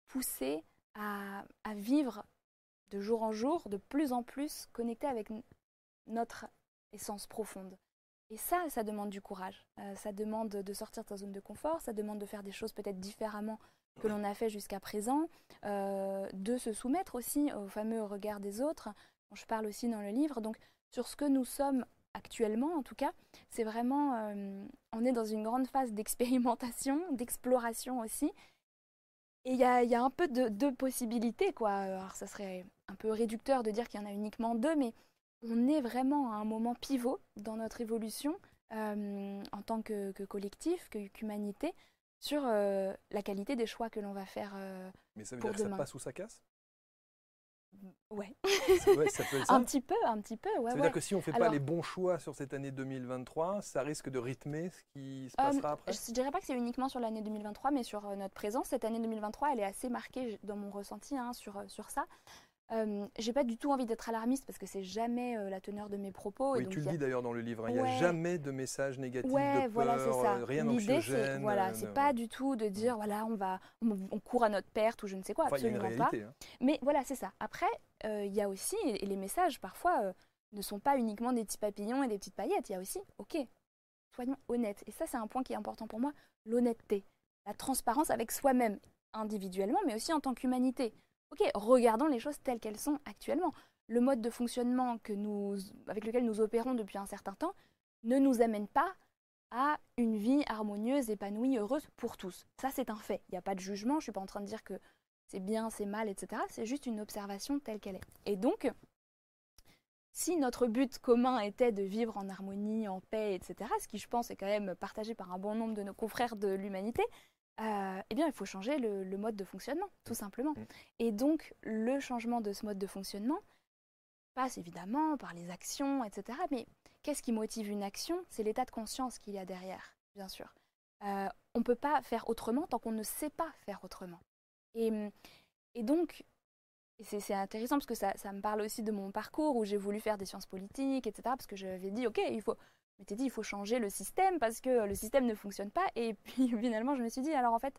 poussé à, à vivre de jour en jour, de plus en plus connecté avec notre essence profonde. Et ça, ça demande du courage. Euh, ça demande de sortir de sa zone de confort, ça demande de faire des choses peut-être différemment que l'on a fait jusqu'à présent, euh, de se soumettre aussi au fameux regard des autres, dont je parle aussi dans le livre. Donc, sur ce que nous sommes actuellement, en tout cas, c'est vraiment, euh, on est dans une grande phase d'expérimentation, d'exploration aussi. Et il y a, un peu de, de possibilités, quoi. Alors, ça serait un peu réducteur de dire qu'il y en a uniquement deux, mais on est vraiment à un moment pivot dans notre évolution euh, en tant que, que collectif, que- qu'humanité, sur euh, la qualité des choix que l'on va faire. euh, Mais ça veut Pour dire que ça passe ou ça casse? Ouais, Ouais, ça peut être ça. un petit peu, un petit peu, ouais, ça veut ouais. dire que si on ne fait pas les bons choix sur cette année 2023, ça risque de rythmer ce qui se Euh, passera après? Je dirais pas que c'est uniquement sur l'année 2023, mais sur notre présence. Cette année 2023, elle est assez marquée dans mon ressenti hein, sur, sur ça. Euh, J'ai pas du tout envie d'être alarmiste parce que c'est jamais euh, la teneur de mes propos. et Oui, donc tu le a- dis d'ailleurs dans le livre, hein, il n'y a jamais de message négatif, Ouais, de voilà, c'est peur, ça. euh, rien L'idée, c'est voilà, euh, c'est pas du tout de dire voilà, on va, on, on court à notre perte ou je ne sais quoi, Enfin, il y a une absolument pas. hein. Mais voilà, c'est ça. Après, il y a aussi, et les messages parfois ne sont pas uniquement des petits papillons et des petites paillettes. Il y a aussi, ok, soyons honnêtes. Et ça, c'est un point qui est important pour moi, l'honnêteté, la transparence avec soi-même, individuellement, mais aussi en tant qu'humanité. Ok, regardons les choses telles qu'elles sont actuellement. Le mode de fonctionnement avec lequel nous opérons depuis un certain temps ne nous amène pas à une vie harmonieuse, épanouie, heureuse pour tous. Ça, c'est un fait. Il n'y a pas de jugement. Je ne suis pas en train de dire que c'est bien, c'est mal, etc. C'est juste une observation telle qu'elle est. Et donc, si notre but commun était de vivre en harmonie, en paix, etc., ce qui je pense est quand même partagé par un bon nombre de nos confrères de l'humanité, euh, eh bien il faut changer le, le mode de fonctionnement, tout simplement. Mm. Et donc le changement de ce mode de fonctionnement passe évidemment par les actions, etc. Mais qu'est-ce qui motive une action? C'est l'état de conscience qu'il y a derrière, bien sûr. Euh, on ne peut pas faire autrement tant qu'on ne sait pas faire autrement. Et, et donc, c'est intéressant parce que ça, ça me parle aussi de mon parcours où j'ai voulu faire des sciences politiques, etc. Parce que j'avais dit, ok, il faut, je m'étais dit, il faut changer le système parce que le système ne fonctionne pas. Et puis finalement, je me suis dit, alors en fait,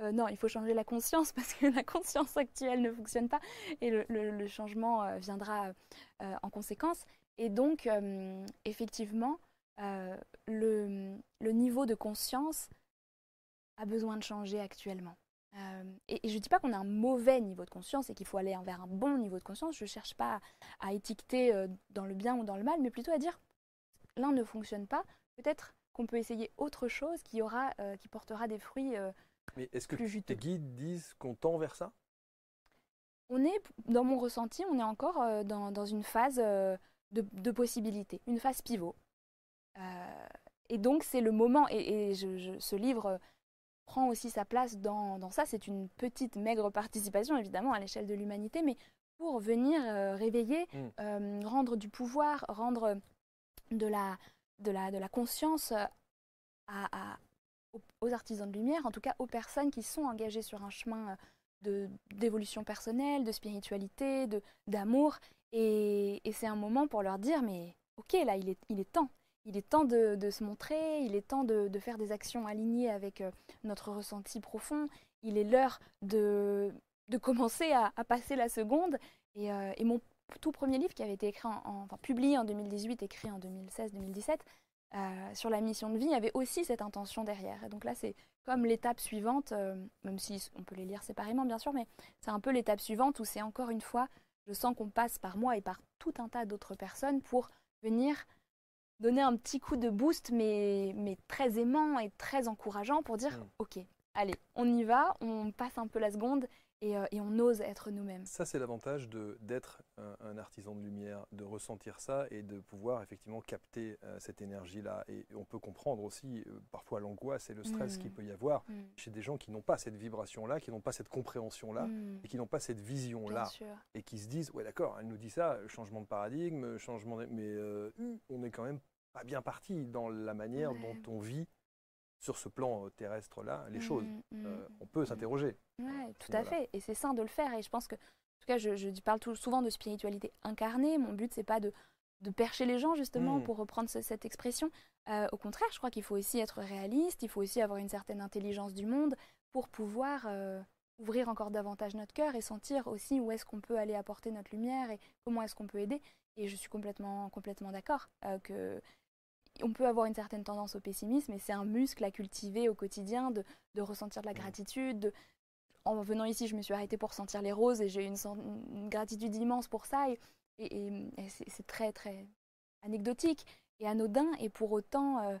euh, non, il faut changer la conscience parce que la conscience actuelle ne fonctionne pas et le, changement euh, viendra euh, en conséquence. Et donc, effectivement, le, niveau de conscience a besoin de changer actuellement. Et, je ne dis pas qu'on a un mauvais niveau de conscience et qu'il faut aller vers un bon niveau de conscience. Je ne cherche pas à, étiqueter dans le bien ou dans le mal, mais plutôt à dire l'un ne fonctionne pas. Peut-être qu'on peut essayer autre chose qui, aura, euh, qui portera des fruits euh, Mais est-ce que plus juteux. tes guides disent qu'on tend vers ça? On est, dans mon ressenti, on est encore euh, dans, dans une phase euh, de, de possibilités, une phase pivot. Et donc c'est le moment, et, ce livre prend aussi sa place dans, ça. C'est une petite, maigre participation, évidemment, à l'échelle de l'humanité, mais pour venir euh, réveiller, mm. euh, rendre du pouvoir, rendre de la, de la, de la conscience à, aux artisans de lumière, en tout cas aux personnes qui sont engagées sur un chemin de d'évolution personnelle, de spiritualité, de d'amour. Et, et c'est un moment pour leur dire, mais ok, là, il est, il est temps il est temps de, se montrer, il est temps de, faire des actions alignées avec euh, notre ressenti profond, il est l'heure de, commencer à, passer la seconde. Euh, et, mon tout premier livre qui avait été écrit en, enfin, publié en 2018, écrit en 2016-2017, euh, sur la mission de vie, avait aussi cette intention derrière. Et donc là, c'est comme l'étape suivante, même si on peut les lire séparément bien sûr, mais c'est un peu l'étape suivante où c'est encore une fois, je sens qu'on passe par moi et par tout un tas d'autres personnes pour venir donner un petit coup de boost, mais, mais très aimant et très encourageant pour dire, mm. OK, allez, on y va, on passe un peu la seconde et, euh, et on ose être nous-mêmes. Ça, c'est l'avantage d'être un, artisan de lumière, de ressentir ça et de pouvoir effectivement capter euh, cette énergie-là. Et on peut comprendre aussi euh, parfois l'angoisse et le stress mm. qu'il peut y avoir mm. chez des gens qui n'ont pas cette vibration-là, qui n'ont pas cette compréhension-là et qui n'ont pas cette vision-là. Et qui se disent, ouais d'accord, elle nous dit ça, changement de paradigme, changement mais on est quand même pas bien parti dans la manière dont on vit sur ce plan terrestre-là les mmh, choses. Mmh, euh, on peut mmh. s'interroger. Oui, tout à fait. Et c'est sain de le faire. Et je pense que, en tout cas, je, parle tout, souvent de spiritualité incarnée. Mon but, c'est pas de, de percher les gens, justement, pour reprendre cette expression. Euh, au contraire, je crois qu'il faut aussi être réaliste. Il faut aussi avoir une certaine intelligence du monde pour pouvoir ouvrir encore davantage notre cœur et sentir aussi où est-ce qu'on peut aller apporter notre lumière et comment est-ce qu'on peut aider. Et je suis complètement, complètement d'accord que on peut avoir une certaine tendance au pessimisme, et c'est un muscle à cultiver au quotidien, de, ressentir de la gratitude. En venant ici, je me suis arrêtée pour sentir les roses et j'ai une, gratitude immense pour ça. Et, c'est très, très anecdotique et anodin. Et pour autant, euh,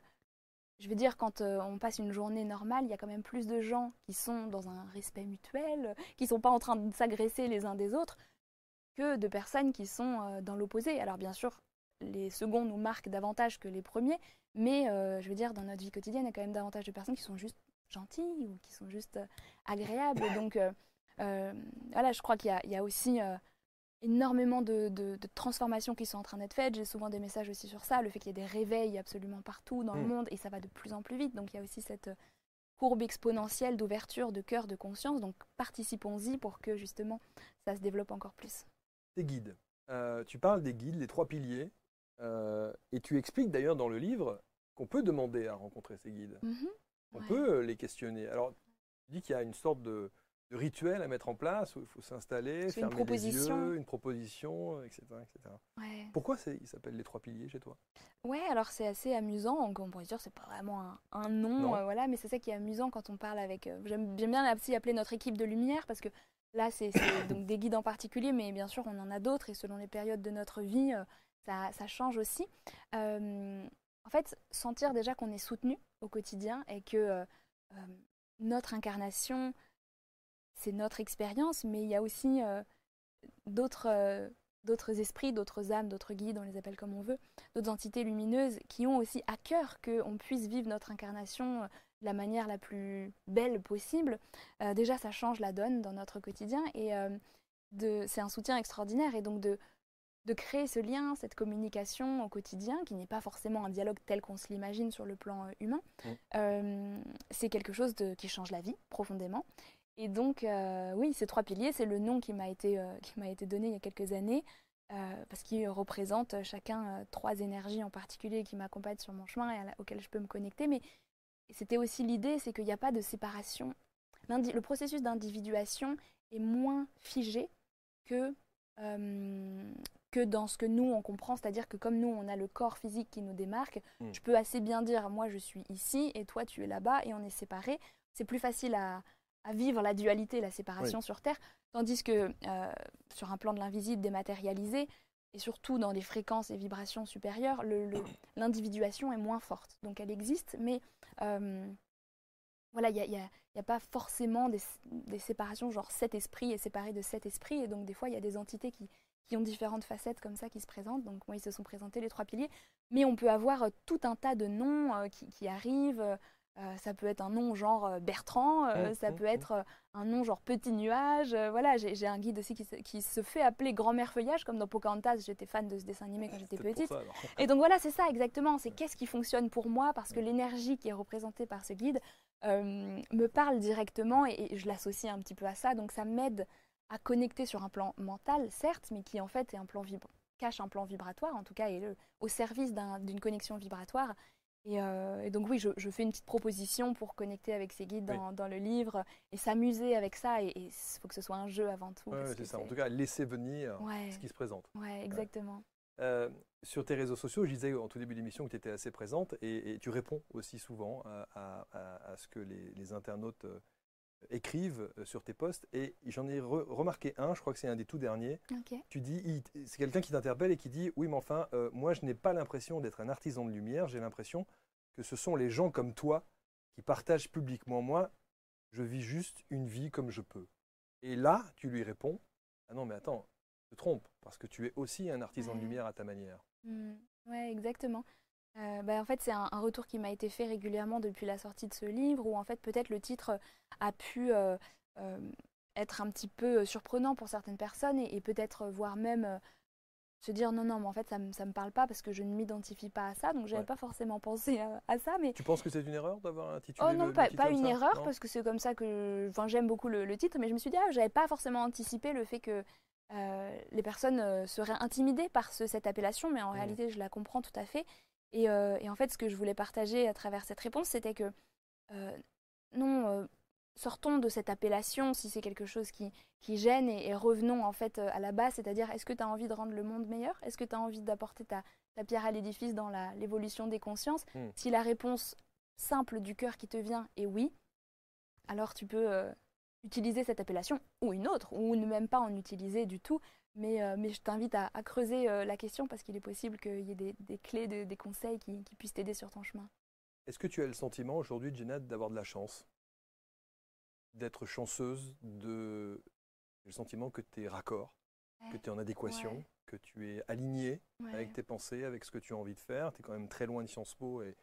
je veux dire, quand euh, on passe une journée normale, il y a quand même plus de gens qui sont dans un respect mutuel, qui ne sont pas en train de s'agresser les uns des autres, que de personnes qui sont euh, dans l'opposé. Alors bien sûr, les seconds nous marquent davantage que les premiers, mais je veux dire, dans notre vie quotidienne, il y a quand même davantage de personnes qui sont juste gentilles ou qui sont juste euh, agréables. Donc euh, voilà, je crois qu'il y, a aussi énormément de, transformations qui sont en train d'être faites. J'ai souvent des messages aussi sur ça, le fait qu'il y ait des réveils absolument partout dans le mm. monde et ça va de plus en plus vite. Donc il y a aussi cette courbe exponentielle d'ouverture de cœur, de conscience. Donc participons-y pour que justement ça se développe encore plus. Tes guides. tu parles des guides, les trois piliers. Euh, et tu expliques d'ailleurs dans le livre qu'on peut demander à rencontrer ces guides. Mhm. On peut euh, les questionner. Alors, tu dis qu'il y a une sorte de, rituel à mettre en place où il faut s'installer, fermer les yeux, une proposition, etc. etc. Pourquoi ils s'appellent les trois piliers chez toi? Ouais, alors c'est assez amusant. On pourrait dire c'est pas vraiment un, nom, euh, voilà, mais c'est ça qui est amusant quand on parle avec. J'aime bien aussi appeler notre équipe de lumière parce que là c'est donc des guides en particulier, mais bien sûr on en a d'autres et selon les périodes de notre vie ça, change aussi. Euh, en fait, sentir déjà qu'on est soutenu au quotidien et que euh, euh, notre incarnation, c'est notre expérience, mais il y a aussi d'autres d'autres esprits, d'autres âmes, d'autres guides, on les appelle comme on veut, d'autres entités lumineuses qui ont aussi à cœur qu'on puisse vivre notre incarnation de la manière la plus belle possible. déjà, ça change la donne dans notre quotidien et c'est un soutien extraordinaire. Et donc de, de créer ce lien, cette communication au quotidien, qui n'est pas forcément un dialogue tel qu'on se l'imagine sur le plan euh, humain, euh, c'est quelque chose de, qui change la vie profondément. Et donc, euh, oui, ces trois piliers, c'est le nom qui m'a été, qui m'a été donné il y a quelques années, parce qu'ils représentent chacun trois énergies en particulier qui m'accompagnent sur mon chemin et auxquelles je peux me connecter. Mais c'était aussi l'idée, c'est qu'il n'y a pas de séparation. Le processus d'individuation est moins figé que que dans ce que nous on comprend, c'est-à-dire que comme nous on a le corps physique qui nous démarque, hmm. je peux assez bien dire moi je suis ici et toi tu es là-bas et on est séparés. C'est plus facile à, vivre la dualité, la séparation sur Terre, tandis que euh, sur un plan de l'invisible dématérialisé et surtout dans des fréquences et vibrations supérieures, l'individuation est moins forte. Donc elle existe, mais euh, voilà, il n'y a, a, pas forcément des, des, séparations, genre cet esprit est séparé de cet esprit, et donc des fois il y a des entités qui, qui ont différentes facettes comme ça qui se présentent. Donc moi, ils se sont présentés les trois piliers. Mais on peut avoir euh, tout un tas de noms euh, qui, arrivent. Euh, ça peut être un nom genre Bertrand, mmh, ça mmh, peut mmh. être un nom genre Petit Nuage. voilà, j'ai un guide aussi qui se, fait appeler Grand-mère Feuillage, comme dans Pocahontas. J'étais fan de ce dessin animé quand j'étais petite. Et donc voilà, c'est ça exactement. C'est qu'est-ce qui fonctionne pour moi parce que l'énergie qui est représentée par ce guide me parle directement et, et je l'associe un petit peu à ça. Donc ça m'aide à connecter sur un plan mental, certes, mais qui en fait est un plan cache un plan vibratoire, en tout cas, est au service d'une connexion vibratoire. Euh, et, donc oui, je, fais une petite proposition pour connecter avec ces guides dans, le livre et s'amuser avec ça. Et il faut que ce soit un jeu avant tout. Oui, c'est ça. En tout cas, laisser venir ce qui se présente. Oui, exactement. Euh, sur tes réseaux sociaux, je disais en tout début de l'émission que tu étais assez présente et, tu réponds aussi souvent à, ce que les, les internautes euh, écrivent euh, sur tes posts. Et j'en ai remarqué un, je crois que c'est un des tout derniers. Tu dis, c'est quelqu'un qui t'interpelle et qui dit, oui, mais enfin, euh, moi, je n'ai pas l'impression d'être un artisan de lumière. J'ai l'impression que ce sont les gens comme toi qui partagent publiquement. Moi, je vis juste une vie comme je peux. Et là, tu lui réponds, ah non, mais attends, tu te trompes, parce que tu es aussi un artisan de lumière à ta manière. Mmh. Ouais, exactement. Euh, bah, en fait, c'est un, retour qui m'a été fait régulièrement depuis la sortie de ce livre, où en fait peut-être le titre a pu euh, euh, être un petit peu surprenant pour certaines personnes et, peut-être voire même se dire non non mais en fait ça ne me parle pas parce que je ne m'identifie pas à ça donc j'avais n'avais pas forcément pensé à, ça mais tu penses que c'est une erreur d'avoir intitulé oh non pas, pas une erreur parce que c'est comme ça que enfin j'aime beaucoup le, titre mais je me suis dit ah j'avais pas forcément anticipé le fait que les personnes seraient intimidées par cette appellation mais en mmh. réalité je la comprends tout à fait euh, et, en fait, ce que je voulais partager à travers cette réponse, c'était que euh, non, euh, sortons de cette appellation si c'est quelque chose qui, gêne et, revenons en fait à la base, c'est-à-dire est-ce que tu as envie de rendre le monde meilleur? Est-ce que tu as envie d'apporter ta, pierre à l'édifice dans l'évolution des consciences? Hmm. Si la réponse simple du cœur qui te vient est oui, alors tu peux utiliser cette appellation ou une autre, ou ne même pas en utiliser du tout, euh, mais, je t'invite à, creuser euh, la question parce qu'il est possible qu'il y ait des, clés, des conseils qui, puissent t'aider sur ton chemin. Est-ce que tu as le sentiment aujourd'hui, Jenna, d'avoir de la chance? D'être chanceuse de... le sentiment que tu es raccord, que tu es en adéquation, que tu es aligné avec tes pensées, avec ce que tu as envie de faire. Tu es quand même très loin de Sciences Po et,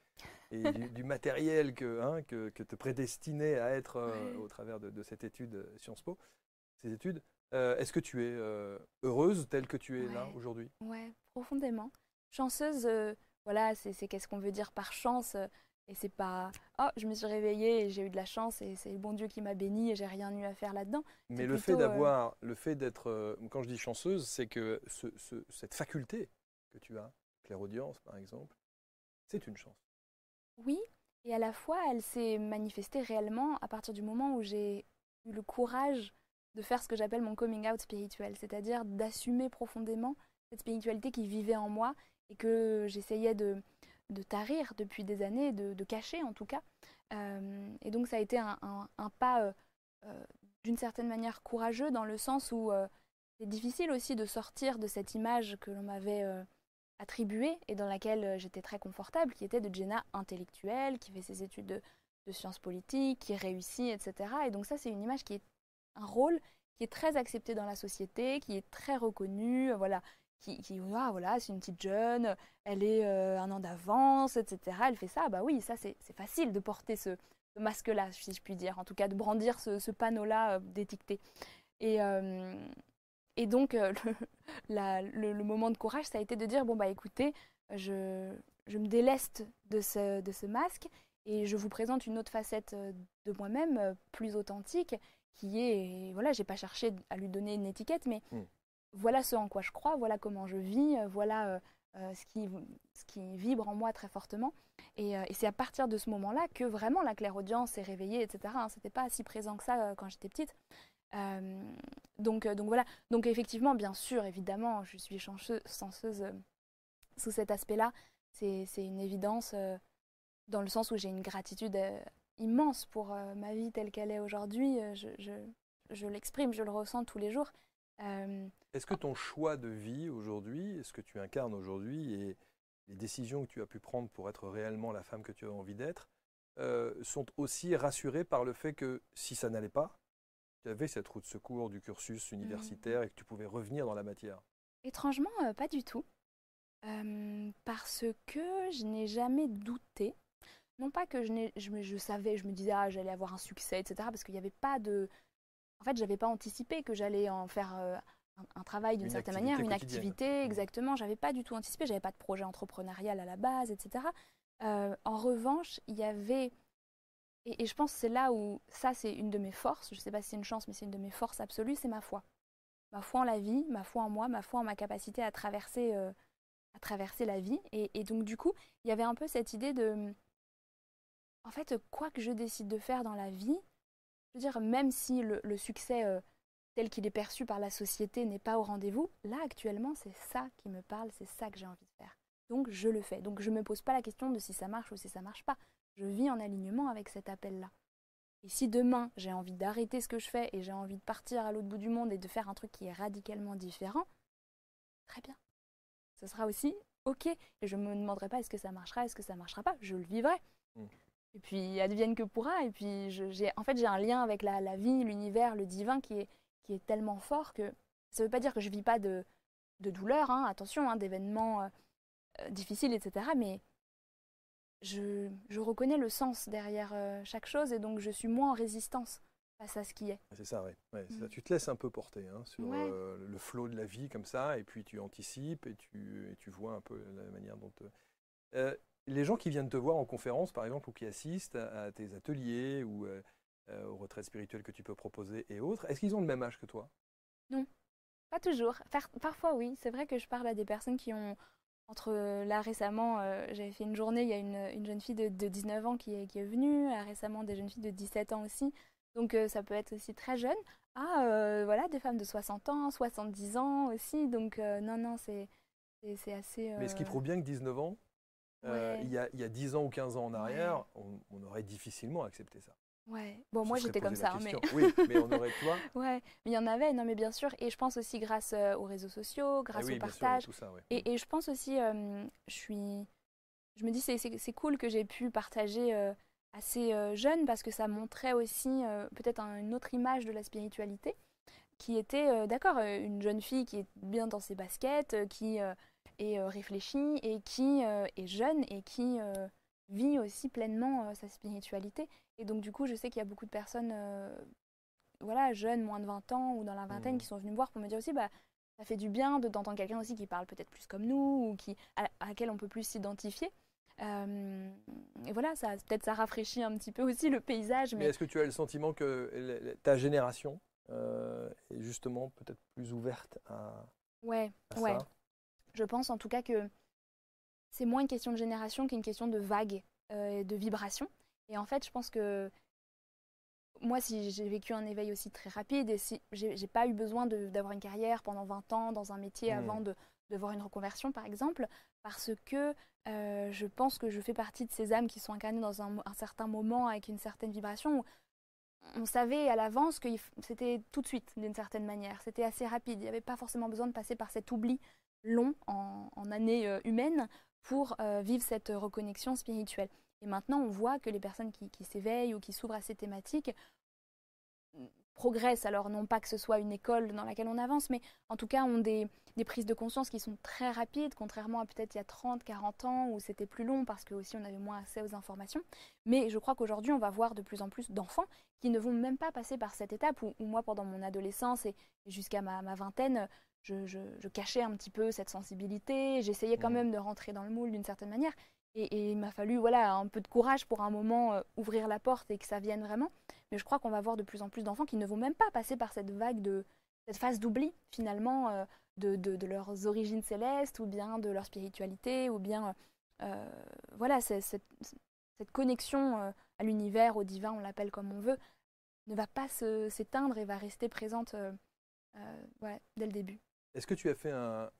du, matériel que, hein, que, que te prédestinais à être euh, au travers de, de, cette étude Sciences Po, ces études. Euh, est-ce que tu es euh, heureuse telle que tu es là aujourd'hui? Ouais, profondément. Chanceuse, euh, voilà, c'est qu'est-ce qu'on veut dire par chance. et c'est pas, oh, je me suis réveillée et j'ai eu de la chance et c'est le bon Dieu qui m'a béni et j'ai rien eu à faire là-dedans. Mais le fait d'avoir, le fait d'être, quand je dis chanceuse, c'est que cette faculté que tu as, clairaudience par exemple, c'est une chance. Oui, et à la fois, elle s'est manifestée réellement à partir du moment où j'ai eu le courage de faire ce que j'appelle mon coming out spirituel, c'est-à-dire d'assumer profondément cette spiritualité qui vivait en moi et que j'essayais de, de, tarir depuis des années, de, cacher en tout cas. Euh, et donc ça a été un, pas euh, euh, d'une certaine manière courageux dans le sens où c'est difficile aussi de sortir de cette image que l'on m'avait attribuée et dans laquelle j'étais très confortable, qui était de Jenna intellectuelle, qui fait ses études de, de sciences politiques, qui réussit, etc. Et donc ça c'est une image qui est un rôle qui est très accepté dans la société, qui est très reconnu, euh, voilà, qui, qui ah, voilà, c'est une petite jeune, elle est euh, un an d'avance, etc. Elle fait ça, bah oui, ça c'est facile de porter ce, masque-là, si je puis dire, en tout cas de brandir ce, panneau-là euh, d'étiqueté. Et, et donc le, le, moment de courage, ça a été de dire, bon bah écoutez, je, je me déleste de ce, de ce masque et je vous présente une autre facette de moi-même, plus authentique, qui est, voilà, j'ai pas cherché à lui donner une étiquette, mais hmm. voilà ce en quoi je crois, voilà comment je vis, euh, voilà euh, euh, ce, qui, ce qui vibre en moi très fortement. Et, c'est à partir de ce moment-là que vraiment la claire-audience s'est réveillée, etc. Hein, C'était pas si présent que ça quand j'étais petite. donc, donc voilà. Donc effectivement, bien sûr, évidemment, je suis chanceuse, chanceuse sous cet aspect-là. C'est une évidence dans le sens où j'ai une gratitude immense pour euh, ma vie telle qu'elle est aujourd'hui. Euh, je, l'exprime, je le ressens tous les jours. Euh, est-ce que ton choix de vie aujourd'hui, est-ce que tu incarnes aujourd'hui et les décisions que tu as pu prendre pour être réellement la femme que tu as envie d'être sont aussi rassurées par le fait que si ça n'allait pas, tu avais cette route de secours du cursus universitaire mmh. et que tu pouvais revenir dans la matière? Étrangement, pas du tout. parce que je n'ai jamais douté. Non pas que je, je, je savais, je me disais, ah, j'allais avoir un succès, etc. Parce qu'il n'y avait pas de... En fait, j'avais pas anticipé que j'allais en faire un, travail d'une certaine manière, une activité, mmh. exactement. J'avais pas du tout anticipé, j'avais pas de projet entrepreneurial à la base, etc. en revanche, il y avait et, je pense que c'est là où ça, c'est une de mes forces. Je ne sais pas si c'est une chance, mais c'est une de mes forces absolues, c'est ma foi. Ma foi en la vie, ma foi en moi, ma foi en ma capacité à traverser, euh, à traverser la vie. Et, donc, du coup, il y avait un peu cette idée de. En fait, quoi que je décide de faire dans la vie, je veux dire, même si le, succès euh, tel qu'il est perçu par la société n'est pas au rendez-vous, là, actuellement, c'est ça qui me parle, c'est ça que j'ai envie de faire. Donc, je le fais. Donc, je ne me pose pas la question de si ça marche ou si ça marche pas je vis en alignement avec cet appel-là. Et si demain j'ai envie d'arrêter ce que je fais et j'ai envie de partir à l'autre bout du monde et de faire un truc qui est radicalement différent, très bien. Ce sera aussi ok. Et je ne me demanderai pas est-ce que ça marchera, est-ce que ça marchera pas. Je le vivrai. Mm. Et puis advienne que pourra. Et puis j'ai, en fait j'ai un lien avec la, vie, l'univers, le divin qui est, qui est tellement fort que ça ne veut pas dire que je ne vis pas de, de douleur, hein, attention, hein, d'événements euh, euh, difficiles, etc. Mais je, reconnais le sens derrière euh, chaque chose et donc je suis moins en résistance face à ce qui est. C'est ça, oui. Mm. Tu te laisses un peu porter hein, sur le flot de la vie comme ça et puis tu anticipes et tu, tu vois un peu la manière dont... les gens qui viennent te voir en conférence, par exemple, ou qui assistent à, tes ateliers ou aux retraites spirituelles que tu peux proposer et autres, est-ce qu'ils ont le même âge que toi? Non, pas toujours. parfois, oui. C'est vrai que je parle à des personnes qui ont entre euh, là récemment, euh, j'avais fait une journée, il y a une, jeune fille de, 19 ans qui est, qui est venue, récemment des jeunes filles de 17 ans aussi, donc euh, ça peut être aussi très jeune. Ah, voilà, des femmes de 60 ans, 70 ans aussi, donc non, non, c'est assez... Mais ce qui prouve bien que 19 ans, il, y a, y a, 10 ans ou 15 ans en arrière, on, aurait difficilement accepté ça. Ouais, bon, moi j'étais comme ça. Mais... oui, mais on aurait, toi. ouais, mais il y en avait, non, mais bien sûr. Et je pense aussi grâce euh, aux réseaux sociaux, ah grâce au partage. et, et, je pense aussi, euh, je suis. Je me dis, c'est cool que j'ai pu partager euh, assez jeune parce que ça montrait aussi peut-être une autre image de la spiritualité qui était, d'accord, une jeune fille qui est bien dans ses baskets, qui est réfléchie et qui est jeune et qui vit aussi pleinement sa spiritualité. Et donc, du coup, je sais qu'il y a beaucoup de personnes euh, voilà, jeunes, moins de 20 ans ou dans la vingtaine, mmh. qui sont venues me voir pour me dire aussi bah, ça fait du bien d'entendre quelqu'un aussi qui parle peut-être plus comme nous ou qui, à, laquelle on peut plus s'identifier. Euh, et voilà, ça peut-être ça rafraîchit un petit peu aussi le paysage. Mais, est-ce que tu as le sentiment que ta génération euh, est justement peut-être plus ouverte à, ouais, ouais. Je pense en tout cas que c'est moins une question de génération qu'une question de vague, de vibration. Et en fait, je pense que moi, si j'ai vécu un éveil aussi très rapide et si j'ai pas eu besoin d'avoir une carrière pendant 20 ans dans un métier mmh. avant de, de, voir une reconversion, par exemple, parce que euh, je pense que je fais partie de ces âmes qui sont incarnées dans un, certain moment avec une certaine vibration où on savait à l'avance que c'était tout de suite, d'une certaine manière. C'était assez rapide. Il n'y avait pas forcément besoin de passer par cet oubli long en, années euh, humaines pour euh, vivre cette reconnexion spirituelle. Et maintenant, on voit que les personnes qui, s'éveillent ou qui s'ouvrent à ces thématiques progressent. Alors, non pas que ce soit une école dans laquelle on avance, mais en tout cas, ont des, prises de conscience qui sont très rapides, contrairement à peut-être il y a 30, 40 ans où c'était plus long parce que aussi on avait moins accès aux informations. Mais je crois qu'aujourd'hui, on va voir de plus en plus d'enfants qui ne vont même pas passer par cette étape où, moi, pendant mon adolescence et, jusqu'à ma, vingtaine, je, cachais un petit peu cette sensibilité, j'essayais quand mmh. même de rentrer dans le moule d'une certaine manière. Et, il m'a fallu voilà, un peu de courage pour un moment euh, ouvrir la porte et que ça vienne vraiment. Mais je crois qu'on va voir de plus en plus d'enfants qui ne vont même pas passer par cette vague de cette phase d'oubli finalement euh, de, de, leurs origines célestes ou bien de leur spiritualité ou bien euh, voilà cette, cette, connexion à l'univers, au divin, on l'appelle comme on veut, ne va pas s'éteindre et va rester présente dès le début. Est-ce que tu as fait un,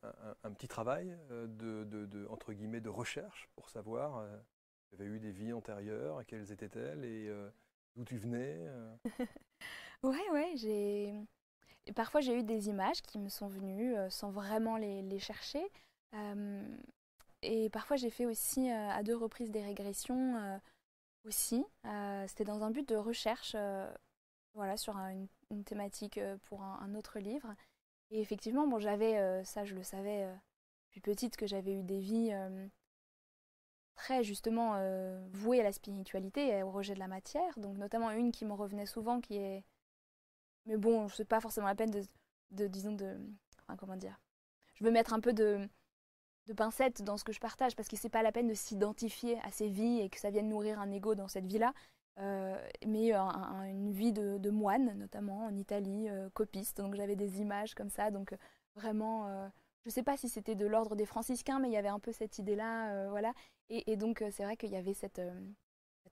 petit travail euh, de, entre guillemets, de recherche pour savoir euh, tu avais eu des vies antérieures, quelles étaient-elles et euh, d'où tu venais Ouais, ouais, j'ai. Parfois, j'ai eu des images qui me sont venues sans vraiment les, chercher. et parfois, j'ai fait aussi à deux reprises des régressions aussi. C'était dans un but de recherche, voilà, sur une, thématique pour un, autre livre. Et effectivement, bon, j'avais, ça je le savais depuis petite, que j'avais eu des vies très justement vouées à la spiritualité et au rejet de la matière. Donc notamment une qui me revenait souvent, qui est... Mais bon, c'est pas forcément la peine de, de disons, de... Enfin, comment dire Je veux mettre un peu de de pincettes dans ce que je partage parce que c'est pas la peine de s'identifier à ces vies et que ça vienne nourrir un ego dans cette vie-là. Euh, mais une vie de, moine, notamment en Italie, euh, copiste. Donc j'avais des images comme ça. Donc euh, vraiment, je sais pas si c'était de l'ordre des franciscains, mais il y avait un peu cette idée-là. voilà. Et, donc c'est vrai qu'il y avait cette,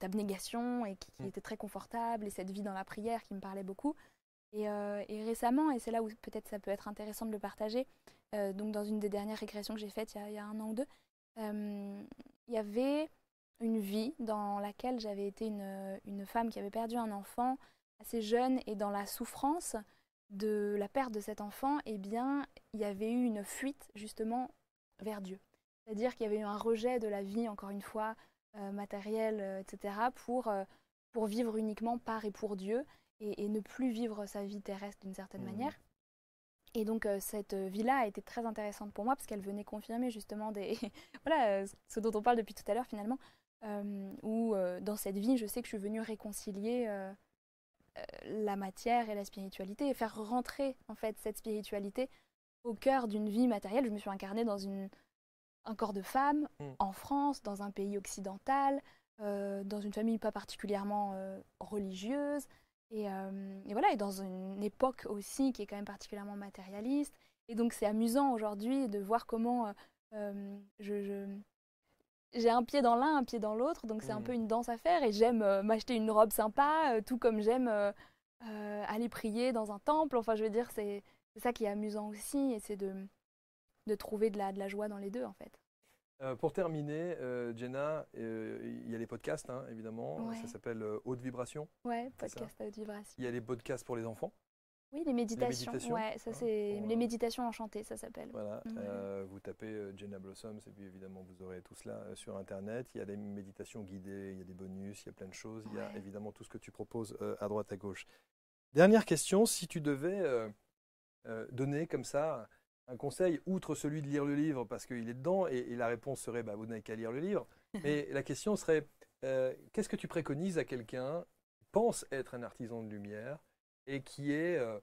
abnégation et qui, qui, mm. était très confortable et cette vie dans la prière qui me parlait beaucoup. Et, récemment, et c'est là où peut-être ça peut être intéressant de le partager, donc dans une des dernières régressions que j'ai faites il y, a, un an ou deux, il y avait une vie dans laquelle j'avais été une, une, femme qui avait perdu un enfant assez jeune et dans la souffrance de la perte de cet enfant, eh bien, il y avait eu une fuite justement vers Dieu. C'est-à-dire qu'il y avait eu un rejet de la vie, encore une fois, euh, matérielle, euh, etc., pour, euh, pour vivre uniquement par et pour Dieu et, ne plus vivre sa vie terrestre d'une certaine mmh. manière. Et donc cette vie-là a été très intéressante pour moi parce qu'elle venait confirmer justement des voilà ce dont on parle depuis tout à l'heure finalement où euh, dans cette vie, je sais que je suis venue réconcilier euh, la matière et la spiritualité et faire rentrer en fait cette spiritualité au cœur d'une vie matérielle. Je me suis incarnée dans une, un corps de femme mm. en France, dans un pays occidental, dans une famille pas particulièrement religieuse. Et, voilà, et dans une époque aussi qui est quand même particulièrement matérialiste. Et donc c'est amusant aujourd'hui de voir comment je, j'ai un pied dans l'un, un pied dans l'autre, donc c'est un mmh. peu une danse à faire. Et j'aime euh, m'acheter une robe sympa, euh, tout comme j'aime euh, aller prier dans un temple. Enfin, je veux dire, c'est ça qui est amusant aussi, et c'est de, de trouver de la, de la joie dans les deux, en fait. pour terminer, Jenna, il y a les podcasts, hein, évidemment. Ça s'appelle Haute Vibration. Ouais, podcast à haute vibration. Il y a les podcasts pour les enfants. Oui, les méditations. Ouais, ça c'est les méditations enchantées, ça s'appelle. Voilà. Euh, vous tapez euh, Jenna Blossoms et puis évidemment vous aurez tout cela euh, sur internet. Il y a des méditations guidées, il y a des bonus, il y a plein de choses. Il y a évidemment tout ce que tu proposes à droite à gauche. Dernière question, si tu devais donner comme ça un conseil, outre celui de lire le livre parce qu'il est dedans, et, la réponse serait bah, vous n'avez qu'à lire le livre. Mais la question serait qu'est-ce que tu préconises à quelqu'un qui pense être un artisan de lumière et qui est euh,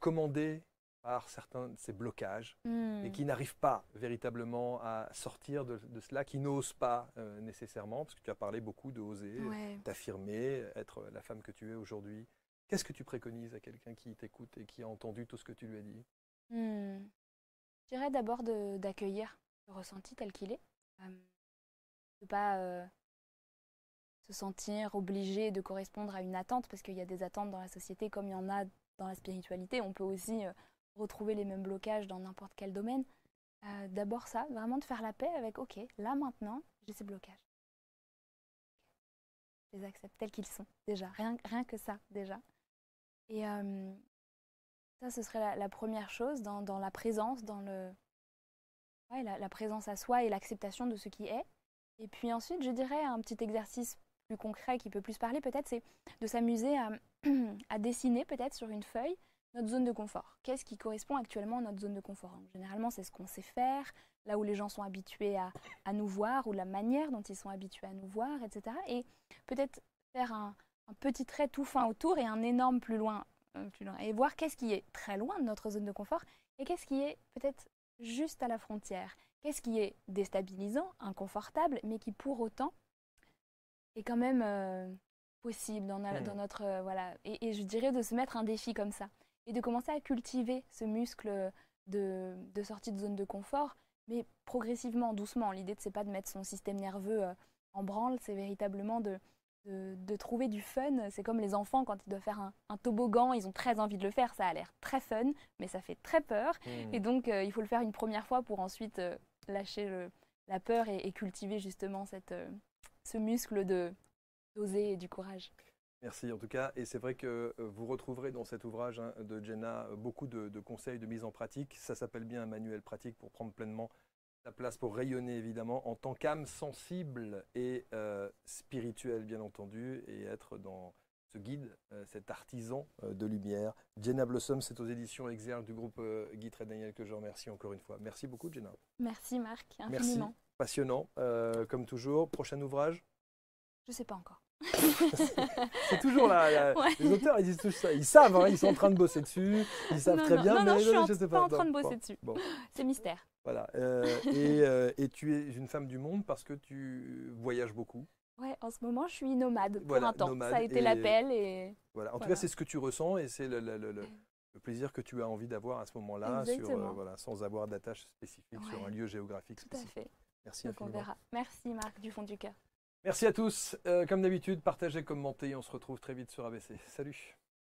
commandé par certains de ces blocages et hmm. qui n'arrive pas véritablement à sortir de, cela, qui n'ose pas euh, nécessairement, parce que tu as parlé beaucoup de oser, d'affirmer, être la femme que tu es aujourd'hui. Qu'est-ce que tu préconises à quelqu'un qui t'écoute et qui a entendu tout ce que tu lui as dit? Hmm. Je dirais d'abord d'accueillir le ressenti tel qu'il est, euh, de ne pas se sentir obligé de correspondre à une attente, parce qu'il y a des attentes dans la société comme il y en a dans la spiritualité. On peut aussi euh, retrouver les mêmes blocages dans n'importe quel domaine. Euh, d'abord ça, vraiment de faire la paix avec, ok, là maintenant, j'ai ces blocages. Je les accepte tels qu'ils sont, déjà, rien, rien que ça, déjà. Et euh, ça, ce serait la, première chose dans, dans, la présence, dans le, la présence à soi et l'acceptation de ce qui est. Et puis ensuite, je dirais un petit exercice plus concret qui peut plus parler peut-être, c'est de s'amuser à, dessiner peut-être sur une feuille notre zone de confort. Qu'est-ce qui correspond actuellement à notre zone de confort Généralement, c'est ce qu'on sait faire, là où les gens sont habitués à, nous voir, ou la manière dont ils sont habitués à nous voir, etc. Et peut-être faire un, petit trait tout fin autour et un énorme plus loin, euh, plus loin. Et voir qu'est-ce qui est très loin de notre zone de confort et qu'est-ce qui est peut-être juste à la frontière. Qu'est-ce qui est déstabilisant, inconfortable, mais qui pour autant est quand même euh, possible dans, hmm. dans notre euh, voilà. Et, je dirais de se mettre un défi comme ça et de commencer à cultiver ce muscle de, de sortie de zone de confort mais progressivement doucement. L'idée c'est pas de mettre son système nerveux euh, en branle c'est véritablement de, de, trouver du fun. C'est comme les enfants quand ils doivent faire un, un, toboggan ils ont très envie de le faire. Ça a l'air très fun mais ça fait très peur. Hmm. et donc il faut le faire une première fois pour ensuite lâcher le, la peur et, et, cultiver justement cette ce muscle de d'oser et du courage. Merci en tout cas. Et c'est vrai que euh, vous retrouverez dans cet ouvrage hein, de Jenna euh, beaucoup de, conseils de mise en pratique. Ça s'appelle bien un manuel pratique pour prendre pleinement sa place, pour rayonner évidemment en tant qu'âme sensible et euh, spirituelle bien entendu, et être dans ce guide, euh, cet artisan euh, de lumière. Jenna Blossom, c'est aux éditions Exergue du groupe euh, Guy et Daniel que je remercie encore une fois. Merci beaucoup, Jenna. Merci Marc, Merci. Passionnant, euh, comme toujours. Prochain ouvrage? Je sais pas encore. C'est toujours là. Ouais. Les auteurs, ils disent tout ça. Ils savent, hein, ils sont en train de bosser dessus. Ils savent non, très non, bien. non, non, mais je suis en- sais pas en train de bosser bon, dessus. bon, C'est mystère. voilà. Euh, et, euh, et tu es une femme du monde parce que tu voyages beaucoup. Ouais, en ce moment, je suis nomade pour Voilà, un temps. Ça a été et- l'appel et Voilà. En tout cas, c'est ce que tu ressens et c'est le, le- le- le- le plaisir que tu as envie d'avoir à ce moment-là, sur, euh, Exactement. voilà, sans avoir d'attache spécifique sur un lieu géographique tout à spécifique. fait. Merci Donc on verra. Merci Marc du fond du cœur. Merci à tous. Euh, comme d'habitude, partagez, commentez. On se retrouve très vite sur ABC. Salut.